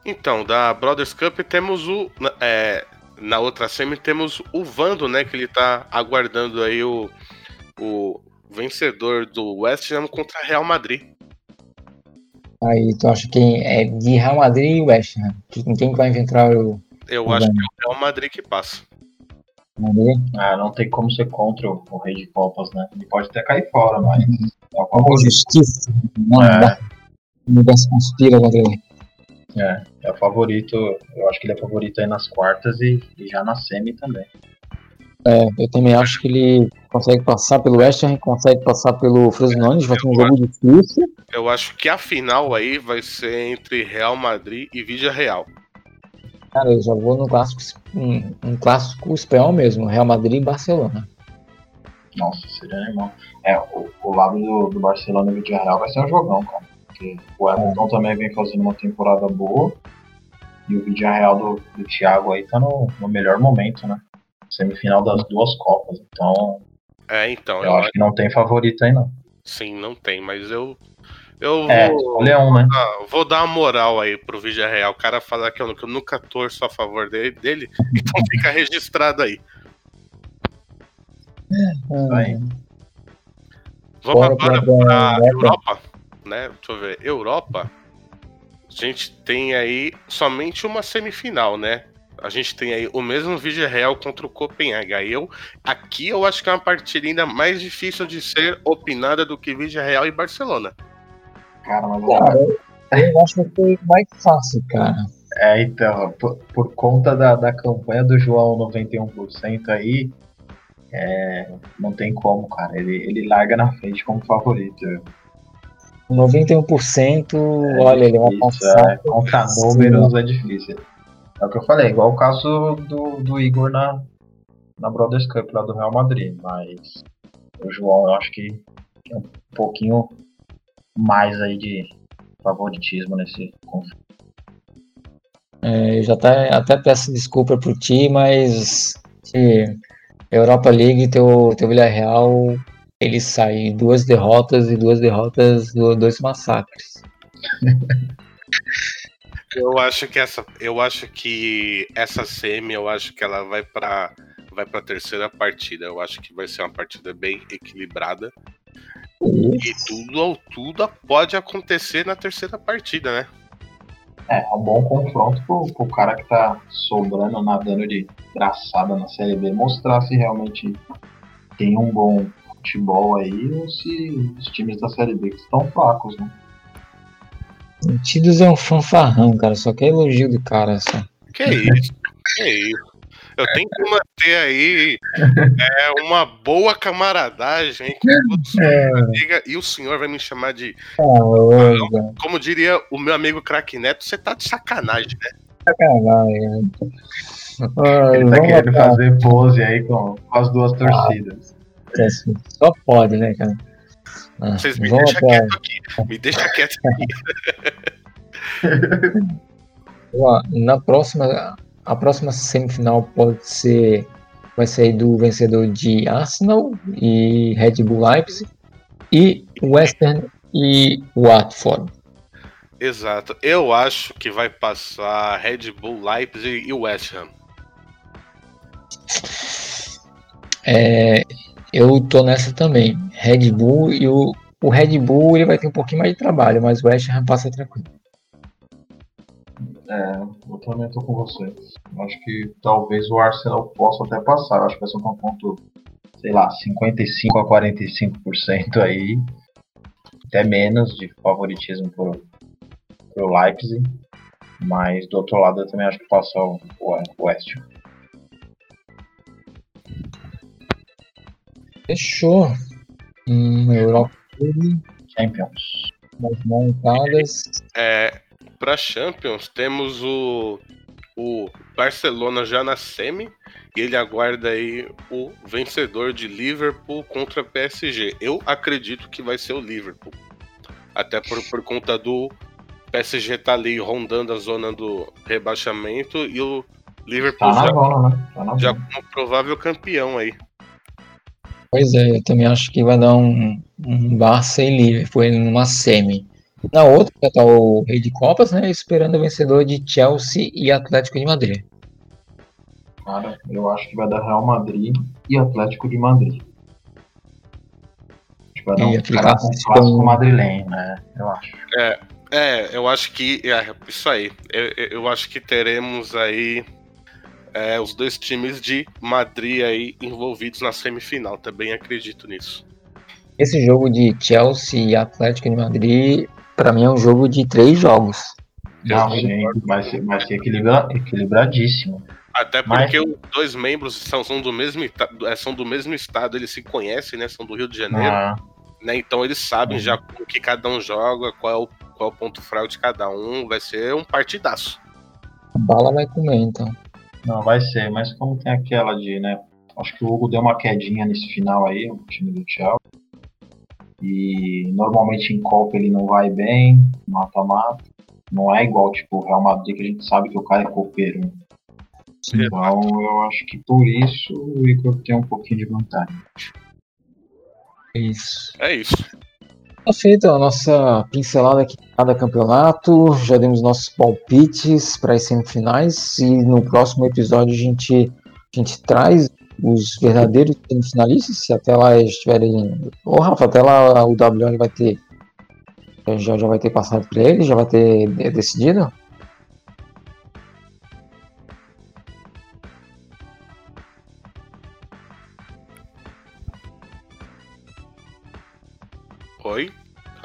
Então, da Brothers Cup temos o. É, na outra semi temos o Vando, né? Que ele tá aguardando aí o, o vencedor do West Ham contra Real Madrid. Aí tu acha que é de Real Madrid e West Ham? Quem vai enfrentar o. Eu o acho Vando? que é o Real Madrid que passa. Madrid? Ah, não tem como ser contra o, o Rei de Copas, né? Ele pode até cair fora, mas. É o justiça. Não, é. dá. Não conspira contra ele. É, é o favorito. Eu acho que ele é favorito aí nas quartas e, e já na semi também. É, eu também acho que ele consegue passar pelo West Ham, consegue passar pelo Frosinone, vai ser um jogo difícil. Eu acho que a final aí vai ser entre Real Madrid e Vidia Real. Cara, eu já vou no clássico, um, um clássico espanhol mesmo, Real Madrid e Barcelona. Nossa, seria animal. É, o, o lado do, do Barcelona e Vidia Real vai ser um jogão, cara. Porque o Everton também vem fazendo uma temporada boa. E o vídeo real do, do Thiago aí tá no, no melhor momento, né? Semifinal das duas Copas. Então. É, então. Eu, eu acho que não tem favorito aí, não. Sim, não tem, mas eu. Eu é, vou, Leão, né? Ah, vou dar uma moral aí pro Vídeo Real. O cara falar que eu, que eu nunca torço a favor dele, dele então fica registrado aí. Aí. Vamos agora para a Europa, né? Deixa eu ver. Europa, a gente tem aí somente uma semifinal, né? A gente tem aí o mesmo vídeo real contra o Copenhague. Aí eu, aqui eu acho que é uma partida ainda mais difícil de ser opinada do que vídeo real e Barcelona. Cara, mas cara, eu acho que foi mais fácil, cara. É, então, por, por conta da, da campanha do João 91% aí, é, não tem como, cara. Ele, ele larga na frente como favorito. 91%, é olha, ele vai passar. É, contra números é difícil. É o que eu falei, igual o caso do, do Igor na, na Brothers Cup lá do Real Madrid. Mas o João eu acho que é um pouquinho mais aí de favoritismo nesse conflito. É, eu já até, até peço desculpa pro ti, mas Europa League, teu, teu Villarreal, ele sai duas derrotas e duas derrotas, dois massacres. eu acho que essa, eu acho que essa semi, eu acho que ela vai para vai para terceira partida. Eu acho que vai ser uma partida bem equilibrada. E tudo, tudo pode acontecer na terceira partida, né? É, é um bom confronto pro, pro cara que tá sobrando, nadando de braçada na Série B, mostrar se realmente tem um bom futebol aí ou se os times da Série B estão fracos, né? O Tidos é um fanfarrão, cara, só quer elogio do cara, só. Que isso, que isso. Eu tenho que manter aí é, uma boa camaradagem com é. amiga, e o senhor vai me chamar de. Ah, como diria o meu amigo Crack Neto, você tá de sacanagem, né? Sacanagem. Ele tá querendo fazer pose aí com, com as duas torcidas. Ah, só pode, né, cara? Ah, Vocês me deixam quieto aqui. Me deixa quieto aqui. na próxima a próxima semifinal pode ser vai sair do vencedor de Arsenal e Red Bull Leipzig e West Ham e Watford. Exato. Eu acho que vai passar Red Bull Leipzig e West Ham. É, eu tô nessa também. Red Bull e o, o Red Bull ele vai ter um pouquinho mais de trabalho, mas o West Ham passa tranquilo. É, eu também tô com você. Acho que talvez o Arsenal possa até passar. Acho que vai ser um confronto, sei lá, 55 a 45% aí. Até menos de favoritismo pro, pro Leipzig. Mas do outro lado eu também acho que passa o, o West. Fechou. Hum, Europa Champions. Mais montadas. É, para Champions, temos o, o Barcelona já na semi e ele aguarda aí o vencedor de Liverpool contra PSG. Eu acredito que vai ser o Liverpool. Até por, por conta do PSG tá ali rondando a zona do rebaixamento e o Liverpool tá já, bola, né? tá já como provável campeão aí. Pois é, eu também acho que vai dar um, um Barça e Liverpool numa semi. Na outra já tá o Rei de Copas, né? Esperando o vencedor de Chelsea e Atlético de Madrid. Cara, eu acho que vai dar Real Madrid e Atlético de Madrid. Acho que vai dar um clássico madrilenho, né? Eu acho. É, é eu acho que. É, isso aí. Eu, eu acho que teremos aí é, os dois times de Madrid aí envolvidos na semifinal. Também acredito nisso. Esse jogo de Chelsea e Atlético de Madrid Pra mim é um jogo de três jogos. Não, sim, vai ser, vai ser equilibra, equilibradíssimo. Até porque Mas... os dois membros são, são, do mesmo, é, são do mesmo estado, eles se conhecem, né? São do Rio de Janeiro. Ah. Né, então eles sabem uhum. já o que cada um joga, qual é, o, qual é o ponto fraco de cada um. Vai ser um partidaço. A bala vai comer, então. Não, vai ser, mas como tem aquela de, né? Acho que o Hugo deu uma quedinha nesse final aí, o time do Chelsea. E normalmente em Copa ele não vai bem, mata-mata. Não é igual, tipo, o Real Madrid que a gente sabe que o cara é copeiro. Então eu acho que por isso o Igor tem um pouquinho de vantagem. É isso. É isso. Tá feita a nossa pincelada aqui cada campeonato. Já demos nossos palpites para as semifinais. E no próximo episódio a gente, a gente traz os verdadeiros semifinalistas, se até lá eles estiverem. Ô Rafa, até lá o WL vai ter. Já, já vai ter passado para ele? Já vai ter decidido?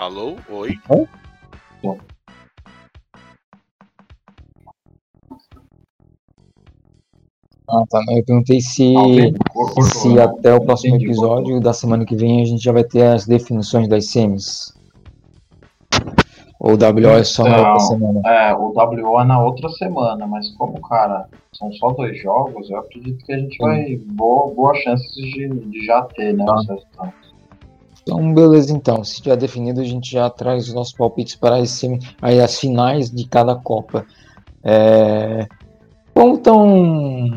Alô? Oi? Ah, tá. Eu perguntei se, se até o próximo episódio da semana que vem a gente já vai ter as definições das semis. Ou o WO é só Então, na outra semana? É, o WO é na outra semana, mas como, cara, são só dois jogos, eu acredito que a gente vai. Boa, boa chances de, de já ter, né? Tá. os resultados. Então, beleza, então. Se tiver definido, a gente já traz os nossos palpites para as, semi, aí, as finais de cada Copa. É... Bom, então,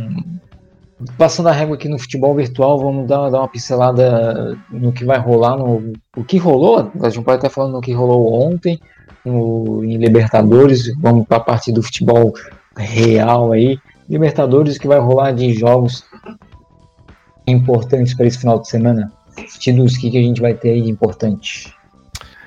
passando a régua aqui no futebol virtual, vamos dar, dar uma pincelada no que vai rolar, no o que rolou, a gente pode até falar no que rolou ontem, no, em Libertadores, vamos para a parte do futebol real aí. Libertadores, que vai rolar de jogos importantes para esse final de semana. Títulos, o que, que a gente vai ter aí de importante?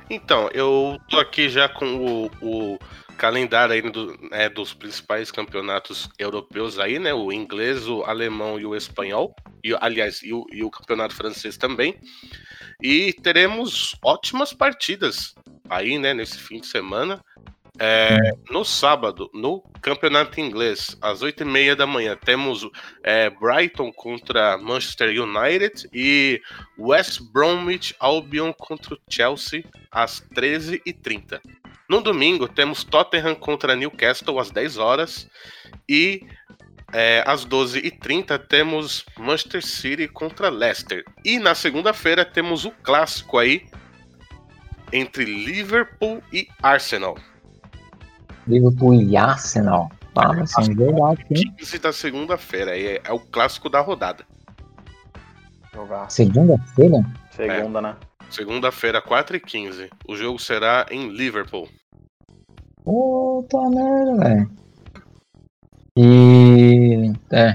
Então, eu tô aqui já com o, o calendário aí do, né, dos principais campeonatos europeus aí, né? O inglês, o alemão e o espanhol. E, aliás, e o, e o campeonato francês também. E teremos ótimas partidas aí, né, nesse fim de semana. É, no sábado, no campeonato inglês, às 8h30 da manhã, temos é, Brighton contra Manchester United e West Bromwich Albion contra Chelsea às 13h30. No domingo, temos Tottenham contra Newcastle às 10 horas e é, às 12h30 temos Manchester City contra Leicester. E na segunda-feira temos o clássico aí entre Liverpool e Arsenal. Liverpool e Arsenal. Ah, vai ser um jogo, hein? 15 da segunda-feira. É, é o clássico da rodada. Segunda-feira? Segunda, né? Segunda-feira, 4h15. O jogo será em Liverpool. Puta merda, velho. E. É.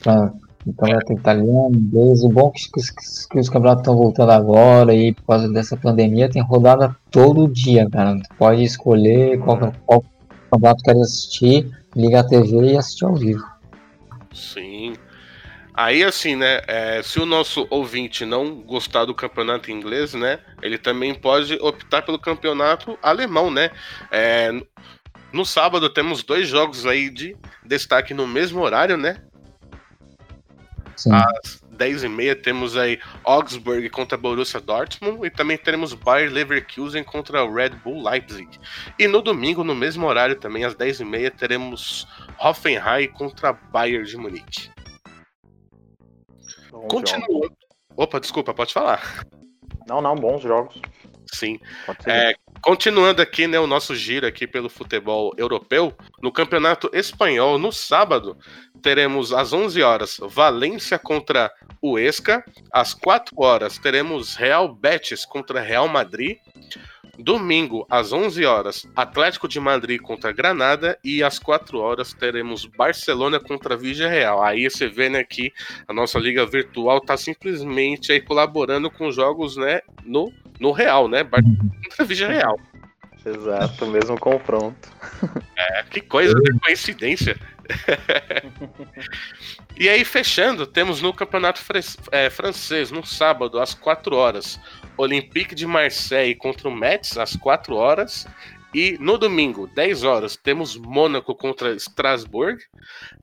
Pra, então vai ter italiano, inglês. O bom é que, que, que os campeonatos estão voltando agora e por causa dessa pandemia tem rodada todo dia, cara. Tu pode escolher qual, qual campeonato quer assistir, liga a TV e assistir ao vivo. Sim. Aí, assim, né? é, se o nosso ouvinte não gostar do campeonato inglês, né? Ele também pode optar pelo campeonato alemão, né? É, no sábado temos dois jogos aí de destaque no mesmo horário, né? Sim. Às 10h30 temos aí Augsburg contra Borussia Dortmund e também teremos Bayer Leverkusen contra o Red Bull Leipzig. E no domingo, no mesmo horário também, às 10h30, teremos Hoffenheim contra Bayern de Munique. Jogos. Continuando. Opa, desculpa, pode falar. Não, não, bons jogos. Sim. É, continuando aqui, né, o nosso giro aqui pelo futebol europeu, no Campeonato Espanhol, no sábado, teremos às 11 horas Valência contra o Esca, às 4 horas teremos Real Betis contra Real Madrid, domingo às 11 horas Atlético de Madrid contra Granada e às 4 horas teremos Barcelona contra Villarreal. Aí você vê, né, que a nossa liga virtual tá simplesmente aí colaborando com jogos, né, no no real, né? Barcelona contra Villarreal. Exato, mesmo confronto. É, que coisa de coincidência. e aí, fechando, temos no Campeonato é, Francês, no sábado, às 4 horas, Olympique de Marseille contra o Metz, às 4 horas. E no domingo, 10 horas, temos Mônaco contra Strasbourg.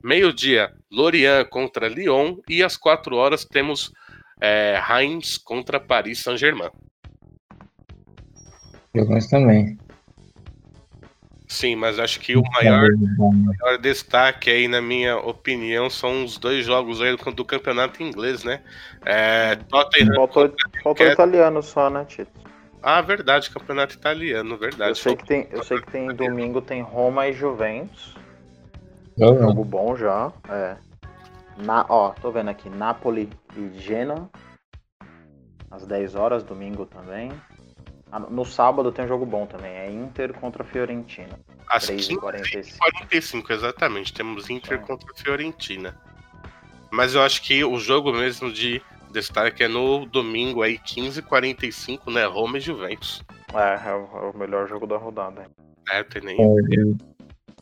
Meio-dia, Lorient contra Lyon. E às 4 horas, temos é, Reims contra Paris Saint-Germain. Jogões também. Sim, mas acho que o maior maior destaque aí, na minha opinião, são os dois jogos aí do, do campeonato inglês, né? É, Tottenham. Faltou, faltou Quer- italiano só, né, Tito? Ah, verdade, campeonato italiano, verdade. Eu sei que tem, eu sei que tem domingo tem Roma e Juventus. Jogão. Jogo bom já. É. Na, ó, tô vendo aqui, Napoli e Genoa. Às 10 horas, domingo também. Ah, no sábado tem um jogo bom também, é Inter contra Fiorentina. Às 3 e 15 45 45 exatamente. Temos Inter Tá. contra Fiorentina. mas eu acho que o jogo mesmo de destaque é no domingo aí, 15h45, né? Roma e Juventus. É, é o, é o melhor jogo da rodada. É, tem nem.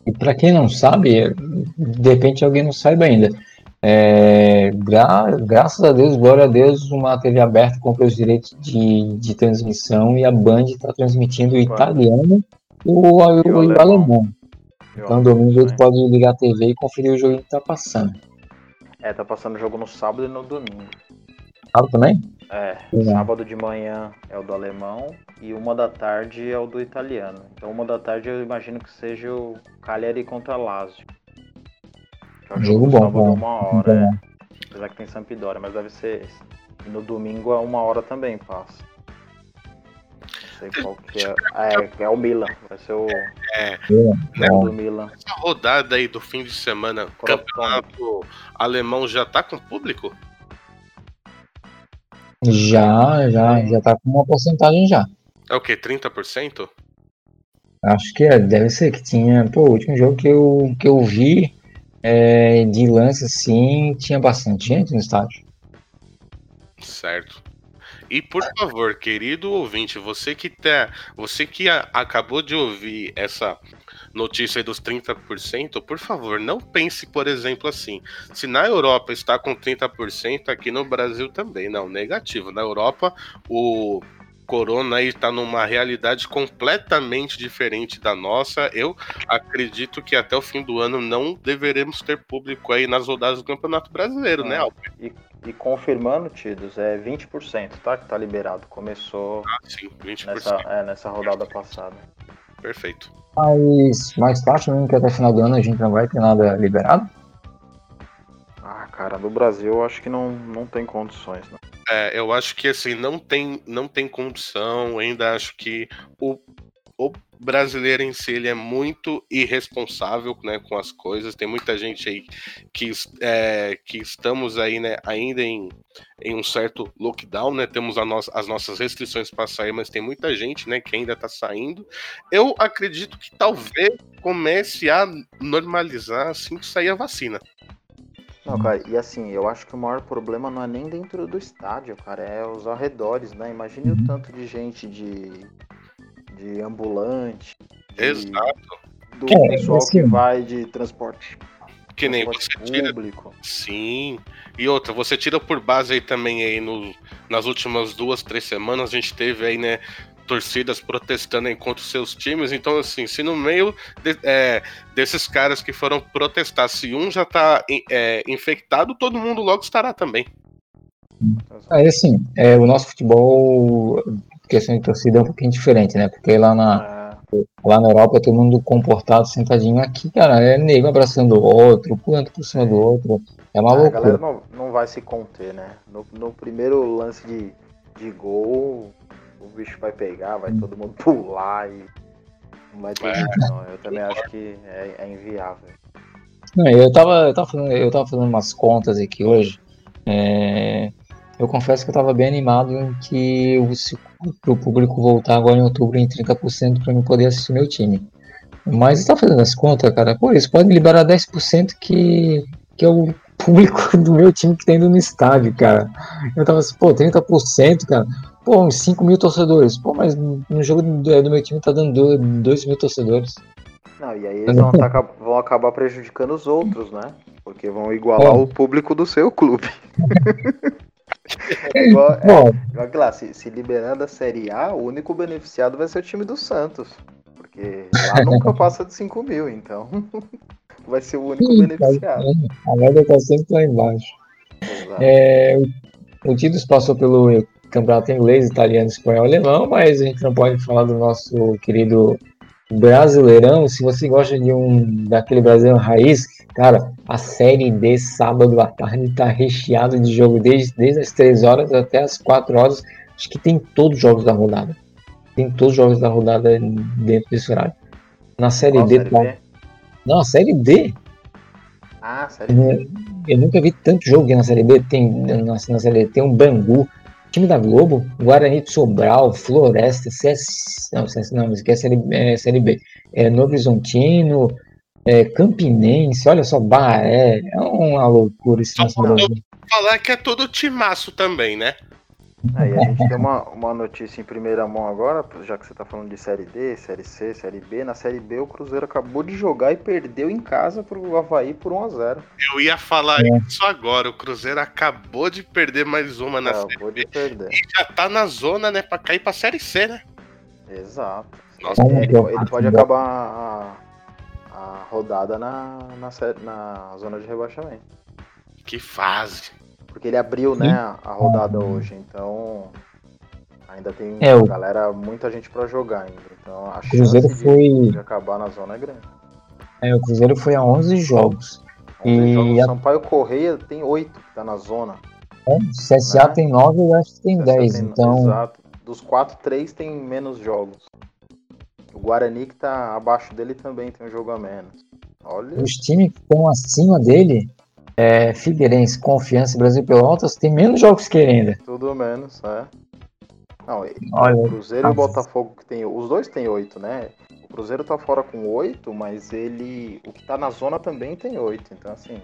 E para quem não sabe, de repente alguém não saiba ainda. É, gra graças a Deus, glória a Deus, uma TV aberta comprou os direitos de, de transmissão e a Band está transmitindo o italiano e o, o, o, o alemão. Então, domingo a gente pode ligar a TV e conferir o jogo que tá passando. É, tá passando o jogo no sábado e no domingo. Sábado também? É, Sim. sábado de manhã é o do alemão e uma da tarde é o do italiano. Então, uma da tarde eu imagino que seja o Cagliari contra Lazio. É um jogo, bom, sábado bom. uma hora, bom. É. Apesar que tem Sampdoria, mas deve ser esse. E no domingo é uma hora também passa. Não sei qual que é. É, é o Milan. Vai ser o. É. é o do Milan. Essa rodada aí do fim de semana, o campeonato alemão já tá com público? Já, já, já tá com uma porcentagem já. É o que? 30%? Acho que é, deve ser que tinha. Pô, o último jogo que eu, que eu vi é, de lance assim, tinha bastante gente no estádio. Certo. E por favor, querido ouvinte, você que tá, você que a, acabou de ouvir essa notícia dos 30%, por favor, não pense, por exemplo, assim. Se na Europa está com 30%, aqui no Brasil também. Não, negativo. Na Europa, o Corona aí está numa realidade completamente diferente da nossa. Eu acredito que até o fim do ano não deveremos ter público aí nas rodadas do Campeonato Brasileiro, né, Albert? E, e, confirmando, Tidos, é 20%, tá? Que tá liberado. Começou ah, sim, 20%. Nessa, é, nessa rodada passada. Perfeito. Mas mais fácil mesmo que até final do ano a gente não vai ter nada liberado? Ah, cara, no Brasil eu acho que não, não tem condições, né? É, eu acho que assim, não tem, não tem condição, ainda acho que o, o brasileiro em si ele é muito irresponsável né, com as coisas. Tem muita gente aí que, é, que estamos aí né, ainda em, em um certo lockdown, né? Temos no as nossas restrições para sair, mas tem muita gente né, que ainda está saindo. Eu acredito que talvez comece a normalizar assim que sair a vacina. Não, cara, e assim, eu acho que o maior problema não é nem dentro do estádio, cara, é os arredores, né? Imagine o tanto de gente de, de ambulante. De, Exato. Do é, pessoal assim, que vai de transporte. Que nem você tira. Público. Sim. E outra, você tira por base aí também aí no, nas últimas duas, três semanas, a gente teve aí, né, torcidas protestando contra os seus times. Então, assim, se no meio de, é, desses caras que foram protestar, se um já tá é, infectado, todo mundo logo estará também. Aí, assim, é, o nosso futebol, questão de torcida é um pouquinho diferente, né? Porque lá na, lá na Europa, todo mundo comportado, sentadinho aqui, cara, é nego abraçando o outro, pulando por cima do outro. É uma loucura. A galera não, não vai se conter, né? No, no primeiro lance de, de gol, o bicho vai pegar, vai todo mundo pular e vai ter é. não. Eu também acho que é, é inviável. Não, eu tava, eu tava fazendo, eu tava fazendo umas contas aqui hoje. É, eu confesso que eu tava bem animado em que o, o público voltar agora em outubro em 30% para eu poder assistir meu time. Mas eu tava fazendo as contas, cara, pô, eles podem liberar 10% que, que o público do meu time que tem indo no estádio, cara. Eu tava assim, pô, 30%, cara. Pô, uns 5 mil torcedores. Pô, mas no jogo do, do meu time tá dando 2 mil torcedores. Não, e aí eles vão, tá, vão acabar prejudicando os outros, né? Porque vão igualar o público do seu clube. igual, é, igual que lá, se, se liberando a Série A, o único beneficiado vai ser o time do Santos. Porque lá nunca passa de 5 mil, então vai ser o único Sim, beneficiado. A média tá sempre lá embaixo. É, o Titus passou pelo campeonato inglês, italiano, espanhol, alemão, mas a gente não pode falar do nosso querido Brasileirão. Se você gosta de um daquele Brasileirão raiz, cara, a série D sábado à tarde tá recheado de jogo desde, desde as 3 horas até as 4 horas. Acho que tem todos os jogos da rodada. Tem todos os jogos da rodada dentro desse horário. Na série Qual D, série tá... Não, a série D. Ah, série D. Eu nunca vi tanto jogo na série B. Tem na, na série D tem um Bangu, time da Globo, Guarani de Sobral, Floresta, CS, não, CS, não, esquece é série, é, série B, é, Novo Horizontino, é, Campinense, olha só, Baré, é uma loucura esse falar que é todo timaço também, né? Aí a gente tem uma, uma notícia em primeira mão agora, já que você tá falando de Série D, Série C, Série B. Na Série B o Cruzeiro acabou de jogar e perdeu em casa pro Havaí por 1x0. Eu ia falar É. isso agora. O Cruzeiro acabou de perder mais uma na Série Acabou B. de perder. E já tá na zona, né? Pra cair pra Série C, né? Exato. Nossa, É, ele, ele faço pode agora? acabar a, a rodada na, na, na zona de rebaixamento. que fase. Porque ele abriu, né, a, rodada hoje, então ainda tem É, o- galera, muita gente pra jogar ainda. Então a Cruzeiro chance foi- de acabar na zona é grande. É, o Cruzeiro foi a 11 jogos. 11 E jogos, a- Sampaio Correia tem 8 que tá na zona. O CSA Né? tem 9 e o acho que tem Essa 10. tem- Então, Exato. Dos 4, 3 tem menos jogos. O Guarani que tá abaixo dele também tem um jogo a menos. Olha, os times que estão acima dele, é, Figueirense, Confiança e Brasil Pelotas, tem menos jogos que ele ainda. tudo menos, é. Não, e- Olha, o Cruzeiro e o nossa. Botafogo que tem. Os dois tem 8, né? O Cruzeiro tá fora com 8, mas ele. O que tá na zona também tem 8. Então, assim.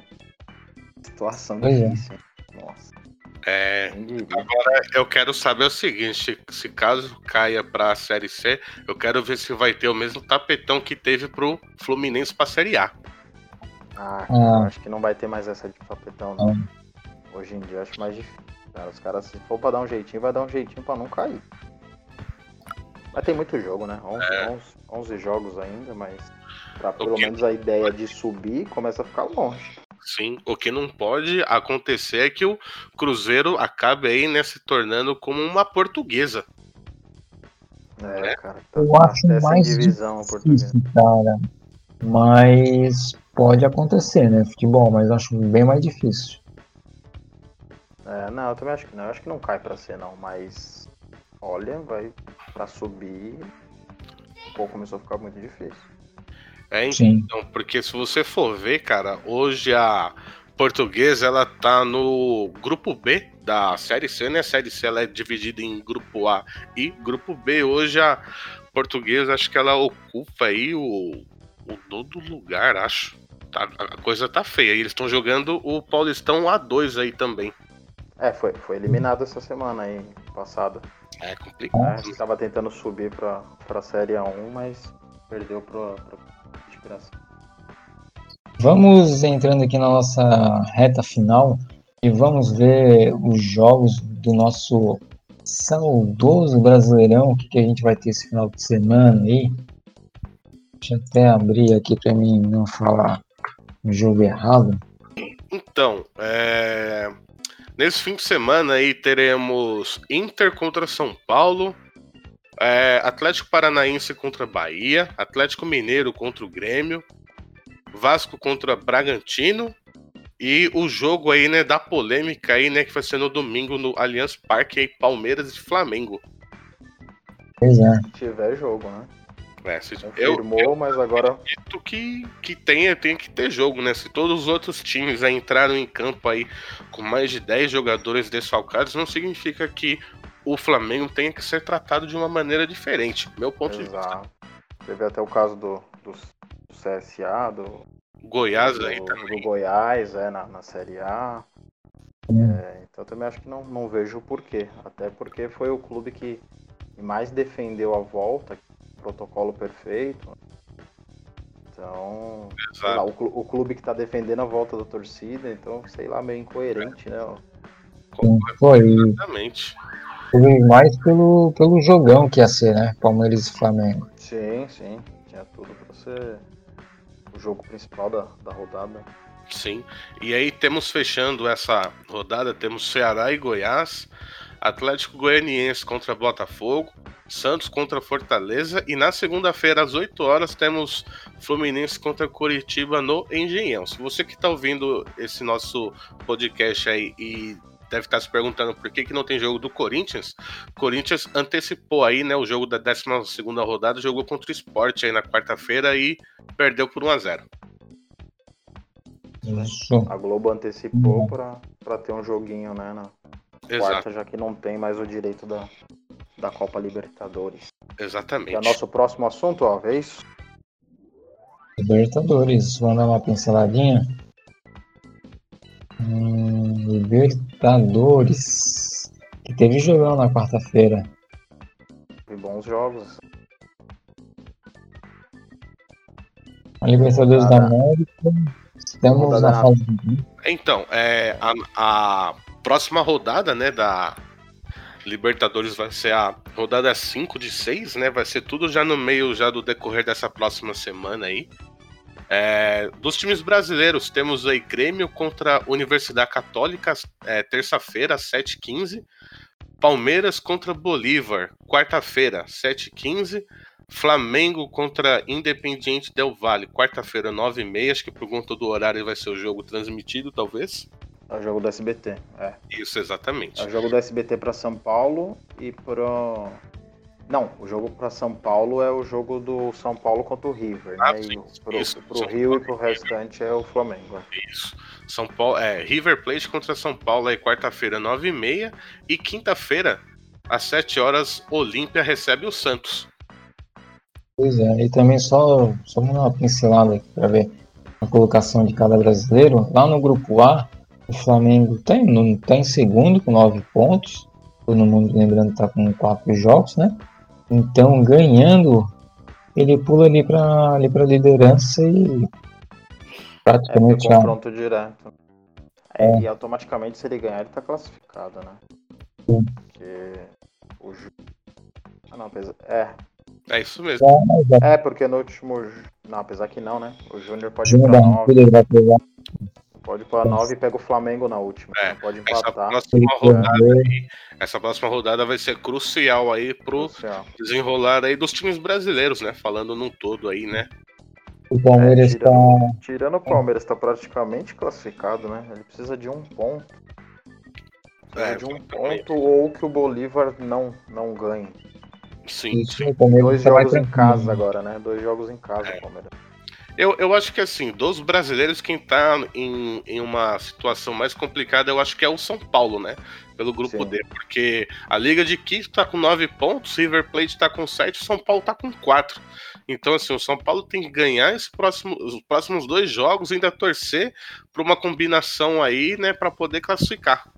Situação Pois é. difícil. Nossa, É, diria. eu quero saber o seguinte: se caso caia pra Série C, eu quero ver se vai ter o mesmo tapetão que teve pro Fluminense pra Série A. Ah, Ah. eu acho que não vai ter mais essa de tapetão, não. Hoje em dia eu acho mais difícil. Cara, os caras, se for pra dar um jeitinho, vai dar um jeitinho pra não cair. Mas tem muito jogo, né? 11, É. 11, 11 jogos ainda, mas pra pelo que- menos a ideia de subir começa a ficar longe. Sim, o que não pode acontecer é que o Cruzeiro acabe aí, né, se tornando como uma portuguesa. É, cara. Tá, eu tá acho mais divisão portuguesa. difícil, cara. Mas pode acontecer, né? Futebol, mas acho bem mais difícil. É, não, eu também acho que não. Eu acho que não cai pra ser, não. Mas, olha, vai pra subir. Pô, começou a ficar muito difícil. É, Sim. então, porque se você for ver, cara, hoje a portuguesa ela tá no grupo B da Série C, né? A Série C ela é dividida em grupo A e grupo B. Hoje a portuguesa, acho que ela ocupa aí o, o nono lugar, acho. Tá- a coisa tá feia. E eles estão jogando o Paulistão A2 aí também. É, foi, foi eliminado essa semana aí, passada. É complicado. É, estava tentando subir pra, pra Série A1, mas perdeu pra, pra inspiração. Vamos entrando aqui na nossa reta final e vamos ver os jogos do nosso saudoso Brasileirão, o que, que a gente vai ter esse final de semana aí. Deixa eu até abrir aqui para mim não falar um jogo errado. Então, é, nesse fim de semana aí teremos Inter contra São Paulo, é, Atlético Paranaense contra Bahia, Atlético Mineiro contra o Grêmio, Vasco contra Bragantino e o jogo aí, né, da polêmica aí, né, que vai ser no domingo no Allianz Parque aí, Palmeiras e Flamengo. Pois é. Se tiver jogo, né? É, se- eu, Confirmou, mas agora acredito que, que tenha, tenha que ter jogo, né? Se todos os outros times aí entraram em campo aí com mais de 10 jogadores desfalcados, não significa que o Flamengo tenha que ser tratado de uma maneira diferente. Meu ponto de vista. Exato. Teve até o caso do, do, do CSA, do, Goiás do, aí do também. Goiás, é, na, na Série A. Hum. É, então eu também acho que não, não vejo o porquê. Até porque foi o clube que mais defendeu a volta, protocolo perfeito. Então, sei lá, o, o clube que tá defendendo a volta da torcida, então, sei lá, meio incoerente, né? Foi, Exatamente. foi mais pelo, pelo jogão que ia ser, né? Palmeiras e Flamengo. Sim, sim. Tinha tudo pra ser o jogo principal da, da rodada. Sim. E aí temos fechando essa rodada, temos Ceará e Goiás, Atlético Goianiense contra Botafogo, Santos contra Fortaleza e na segunda-feira às 8 horas temos Fluminense contra Curitiba no Engenhão. Se você que está ouvindo esse nosso podcast aí e deve estar se perguntando por que, que não tem jogo do Corinthians, Corinthians antecipou aí, né, o jogo da 12 segunda rodada, jogou contra o Sport aí na quarta-feira e perdeu por 1 a 0. Isso. A Globo antecipou pra, pra ter um joguinho, né? Na Quarta, já que não tem mais o direito da, da Copa Libertadores. E exatamente. é nosso próximo assunto, ó, vez? Libertadores, vamos dar uma pinceladinha. Hum, Libertadores. Que teve jogão na quarta-feira. E bons jogos. A Libertadores da América. Estamos na na- fase de Então, é, a, a próxima rodada, né, da Libertadores vai ser a rodada 5 de 6, né? Vai ser tudo já no meio já do decorrer dessa próxima semana aí. É, dos times brasileiros, temos aí Grêmio contra Universidade Católica, é, terça-feira, 7h15. Palmeiras contra Bolívar, quarta-feira, 7h15. Flamengo contra Independiente Del Valle, quarta-feira, 9h30. Acho que por conta do horário vai ser o jogo transmitido, talvez. É o jogo do SBT. É. Isso, exatamente. É o jogo do SBT pra São Paulo e pro. Não, o jogo pra São Paulo é o jogo do São Paulo contra o River, Ah, né? sim, E o- pro, isso, pro Rio Paulo e pro restante é o Flamengo. é. Isso. São Paulo, é, River Plate contra São Paulo aí quarta-feira, 9h30. E quinta-feira, às 7 horas, Olímpia recebe o Santos. Pois é, e também só, só uma pincelada aqui para ver a colocação de cada brasileiro. Lá no grupo A, o Flamengo tem, não tem segundo com nove pontos. Todo mundo lembrando que está com quatro jogos, né? Então, ganhando, ele pula ali para ali a liderança e É praticamente já. confronto direto. É, E automaticamente, se ele ganhar, ele tá classificado, né? Sim. Porque o. Ah, não, apesar... É, É isso mesmo. é, porque no último. Não, apesar que não, né? O Júnior pode ir Júnior pra Barranquilla 9. Pode ir pra 9 e pega o Flamengo na última. É, pode Essa empatar. próxima ele rodada aí, essa próxima rodada vai ser crucial aí pro Crucial. desenrolar aí dos times brasileiros, né? Falando num todo aí, né? O Palmeiras É, está. tirando, tirando o Palmeiras, tá praticamente classificado, né? Ele precisa de um ponto. Precisa É, de um exatamente. ponto ou que o Bolívar não, não ganhe. Sim, sim. o Palmeiras Dois tá jogos em casa agora, né? Dois jogos em casa, É. o Palmeiras. Eu, eu acho que assim, dos brasileiros, quem tá em, em uma situação mais complicada, eu acho que é o São Paulo, né? Pelo grupo Sim. D. Porque a Liga de Quito tá com 9 pontos, River Plate tá com 7, o São Paulo tá com 4. Então, assim, o São Paulo tem que ganhar esse próximo, os próximos dois jogos e ainda torcer pra uma combinação aí, né, pra poder classificar.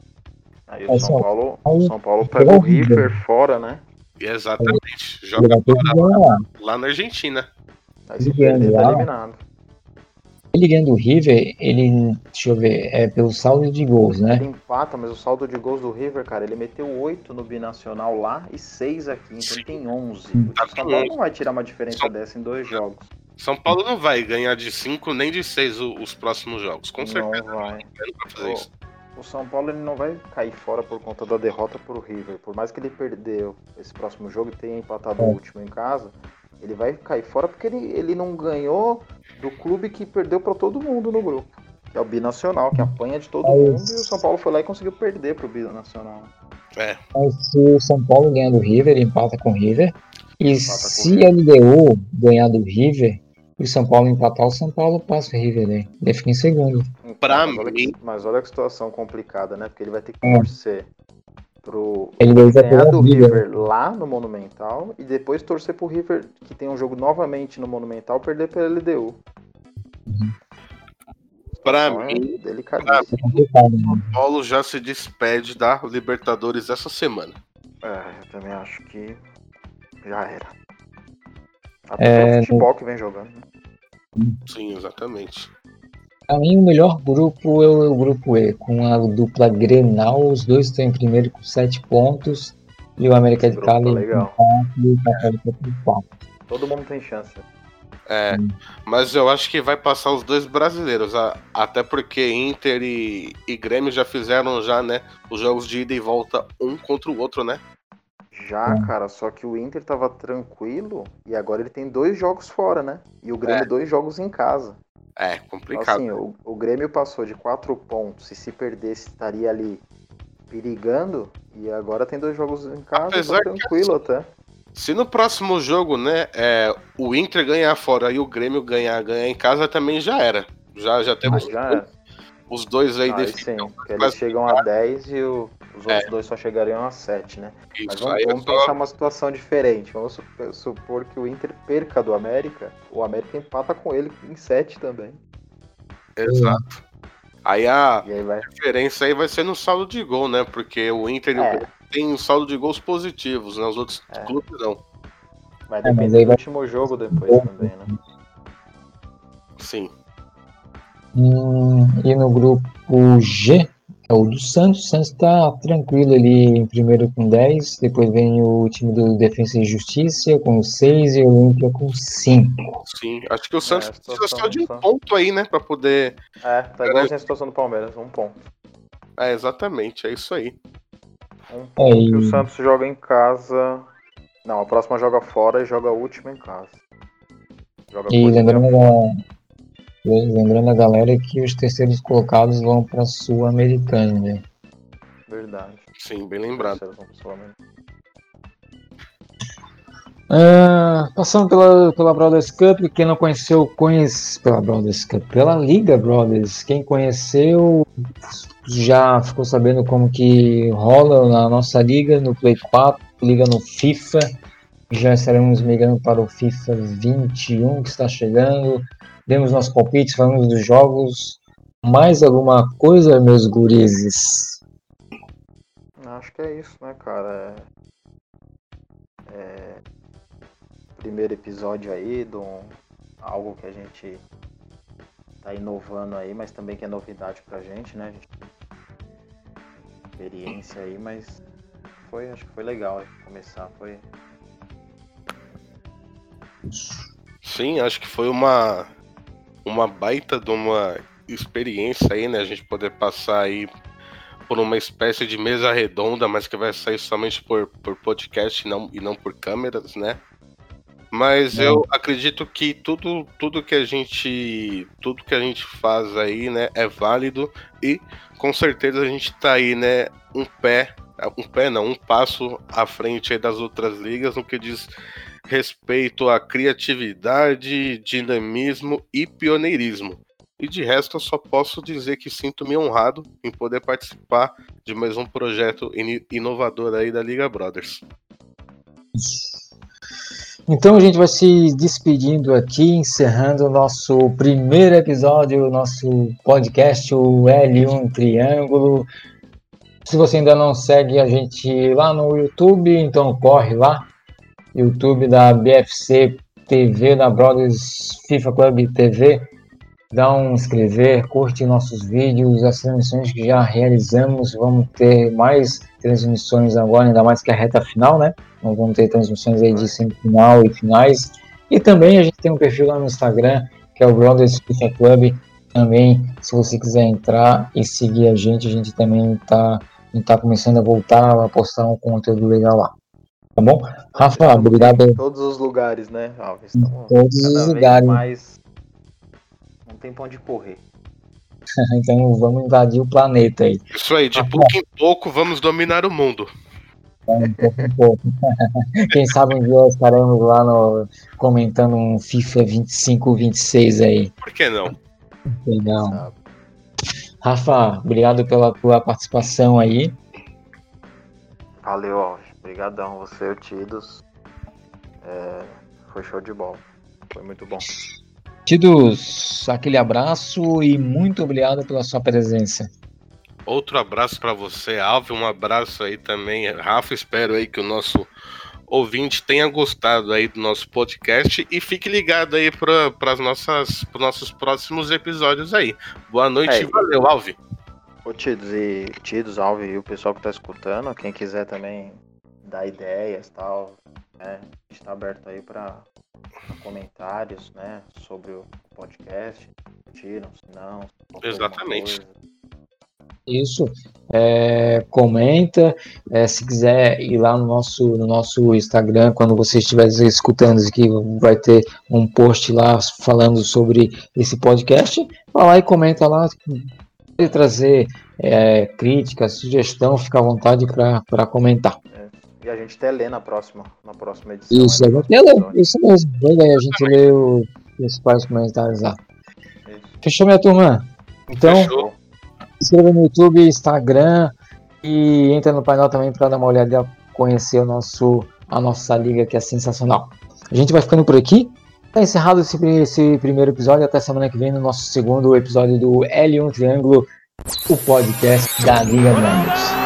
Aí É, o São Paulo, o São Paulo pega o River fora, né? Exatamente. Joga ganhar. lá na Argentina. Aí se perder, tá lá. eliminado. Ele ganhando o River, ele. Deixa eu ver, é pelo saldo de gols, né? Ele empata, mas o saldo de gols do River, cara, ele meteu 8 no binacional lá e 6 aqui, então ele tem 11. Tá O Paulo 11. não vai tirar uma diferença São- dessa em dois jogos. São Paulo não vai ganhar de 5 nem de 6 os próximos jogos. Com certeza Não vai. não. O, o São Paulo ele não vai cair fora por conta da derrota pro River. Por mais que ele perdeu esse próximo jogo e tenha empatado o último em casa, ele vai cair fora porque ele, ele não ganhou do clube que perdeu pra todo mundo no grupo. Que é o Binacional, que apanha de todo Mas- mundo, e o São Paulo foi lá e conseguiu perder pro Binacional. É, Mas se o São Paulo ganhar do River, ele empata com o River. E se a LDU ganhar do River e o São Paulo empatar, o São Paulo passa o River aí. Ele fica em segundo. Pra mas, olha mim- que, mas olha que situação complicada, né? Porque ele vai ter que É. pro ganhar do o River. River lá no Monumental e depois torcer pro River, que tem um jogo novamente no Monumental, perder pela LDU. Pra Então mim. É complicado, né? o Paulo já se despede da Libertadores essa semana. É, eu também acho que já era. Até É, pelo futebol que vem jogando. né? Sim, exatamente. Pra mim, o melhor grupo é o grupo E, com a dupla Grenal. Os dois estão em primeiro com sete pontos. E o América Esse de tá Cali com legal. quatro e o com quatro. Todo mundo tem chance. É, mas eu acho que vai passar os dois brasileiros, a- até porque Inter e, e Grêmio já fizeram já, né, os jogos de ida e volta um contra o outro, né? Já, É. cara, só que o Inter tava tranquilo e agora ele tem dois jogos fora, né? E o Grêmio É. dois jogos em casa. É, Então, complicado. assim, o, o Grêmio passou de quatro pontos e se perdesse estaria ali perigando. E agora tem dois jogos em casa, Apesar tá que- tranquilo até. Se no próximo jogo, né, é, o Inter ganhar fora e o Grêmio ganhar, ganhar em casa, também já era. Já, já temos Aí já os dois aí sim, definidos. eles chegam a 10 e o, Os outros é. dois só chegariam a 7, né? Isso, Mas vamos, vamos só... pensar uma situação diferente. Vamos supor que o Inter perca do América, o América empata com ele em 7 também. Exato. Aí a aí vai... diferença aí vai ser no saldo de gol, né? Porque o Inter é. tem um saldo de gols positivos, né? Os outros é. clubes não. Vai é, depender do vai... último jogo depois também, né? Sim. Hum, e no grupo G, é o do Santos. O Santos está tranquilo ali em primeiro com 10. Depois vem o time do Defesa e Justiça com 6 e o Olímpia com 5. Sim, acho que o Santos é, precisa só de um ponto aí, né? Para poder. É, tá igual a situação do Palmeiras, um ponto. É, exatamente, é isso aí. Um ponto é, e... o Santos joga em casa não, a próxima joga fora e joga a última em casa. Joga e lembrando, lembrando a galera que os terceiros colocados vão para Sul-Americana, né? Verdade. Sim, bem lembrado. Uh, passando pela, pela Brothers Cup, quem não conheceu, conhece pela Brothers Cup, pela Liga Brothers. Quem conheceu já ficou sabendo como que rola na nossa liga no Play 4 liga no FIFA. Já estaremos migrando para o FIFA 21 que está chegando. Demos nossos palpites, falamos dos jogos. Mais alguma coisa, meus gurizes? Acho que é isso, né, cara? É... é... Primeiro episódio aí de um... algo que a gente tá inovando aí, mas também que é novidade pra gente, né? Gente... Experiência aí, mas foi, acho que foi legal começar, foi. Sim, acho que foi uma uma baita de uma experiência aí, né? A gente poder passar aí por uma espécie de mesa redonda, mas que vai sair somente por, por podcast e não, e não por câmeras, né? Mas é. eu acredito que tudo, tudo que a gente tudo que a gente faz aí, né, é válido e com certeza a gente tá aí, né, um pé um pé não, um passo à frente das outras ligas no que diz respeito à criatividade, dinamismo e pioneirismo. E de resto, eu só posso dizer que sinto-me honrado em poder participar de mais um projeto inovador aí da Liga Brothers. Então a gente vai se despedindo aqui, encerrando o nosso primeiro episódio, nosso podcast, o L1 Triângulo. Se você ainda não segue a gente lá no YouTube, então corre lá. YouTube da BFC TV, da Brothers FIFA Club TV. Dá um inscrever, curte nossos vídeos, as transmissões que já realizamos. Vamos ter mais transmissões agora, ainda mais que a reta final, né? Vamos ter transmissões aí de semifinal e finais. E também a gente tem um perfil lá no Instagram, que é o Brothers FIFA Club. Também, se você quiser entrar e seguir a gente, a gente também está tá começando a voltar a postar um conteúdo legal lá. Tá bom? Rafa, obrigado. Em todos os lugares, né, Alves? Estamos todos os lugares. Mais... Não tem pra onde correr. então vamos invadir o planeta aí. Isso aí, de Rafa. pouco em pouco vamos dominar o mundo. É, um pouco, Quem sabe um dia estaremos lá no, comentando um FIFA 25, 26 aí. Por que não? Por que não? Rafa, obrigado pela tua participação aí. Valeu, Alves. Obrigadão, você e o Tidos. É, foi show de bola. Foi muito bom. Tidos, aquele abraço e muito obrigado pela sua presença. Outro abraço para você, Alves. Um abraço aí também, Rafa. Espero aí que o nosso ouvinte tenha gostado aí do nosso podcast e fique ligado aí para nossas os nossos próximos episódios aí. Boa noite é, e valeu, Alve. Ô Tidos e Tidos, Alve e o pessoal que tá escutando, quem quiser também dar ideias tal, né? A gente tá aberto aí para comentários, né, sobre o podcast, tiram, se não. Exatamente. Isso. É, comenta. É, se quiser ir lá no nosso, no nosso Instagram, quando você estiver escutando aqui, vai ter um post lá falando sobre esse podcast. Vai lá e comenta lá. Pode trazer é, crítica, sugestão, fica à vontade para comentar. É, e a gente até lê na próxima, na próxima edição. Isso, a gente lê, isso mesmo. A gente lê os principais comentários lá. Isso. Fechou, minha turma? Então. Fechou inscreva no YouTube, Instagram, E entra no painel também para dar uma olhada e conhecer o nosso, a nossa liga que é sensacional. A gente vai ficando por aqui. Está encerrado esse, esse primeiro episódio. Até semana que vem no nosso segundo episódio do L1 Triângulo, o podcast da Liga Membros.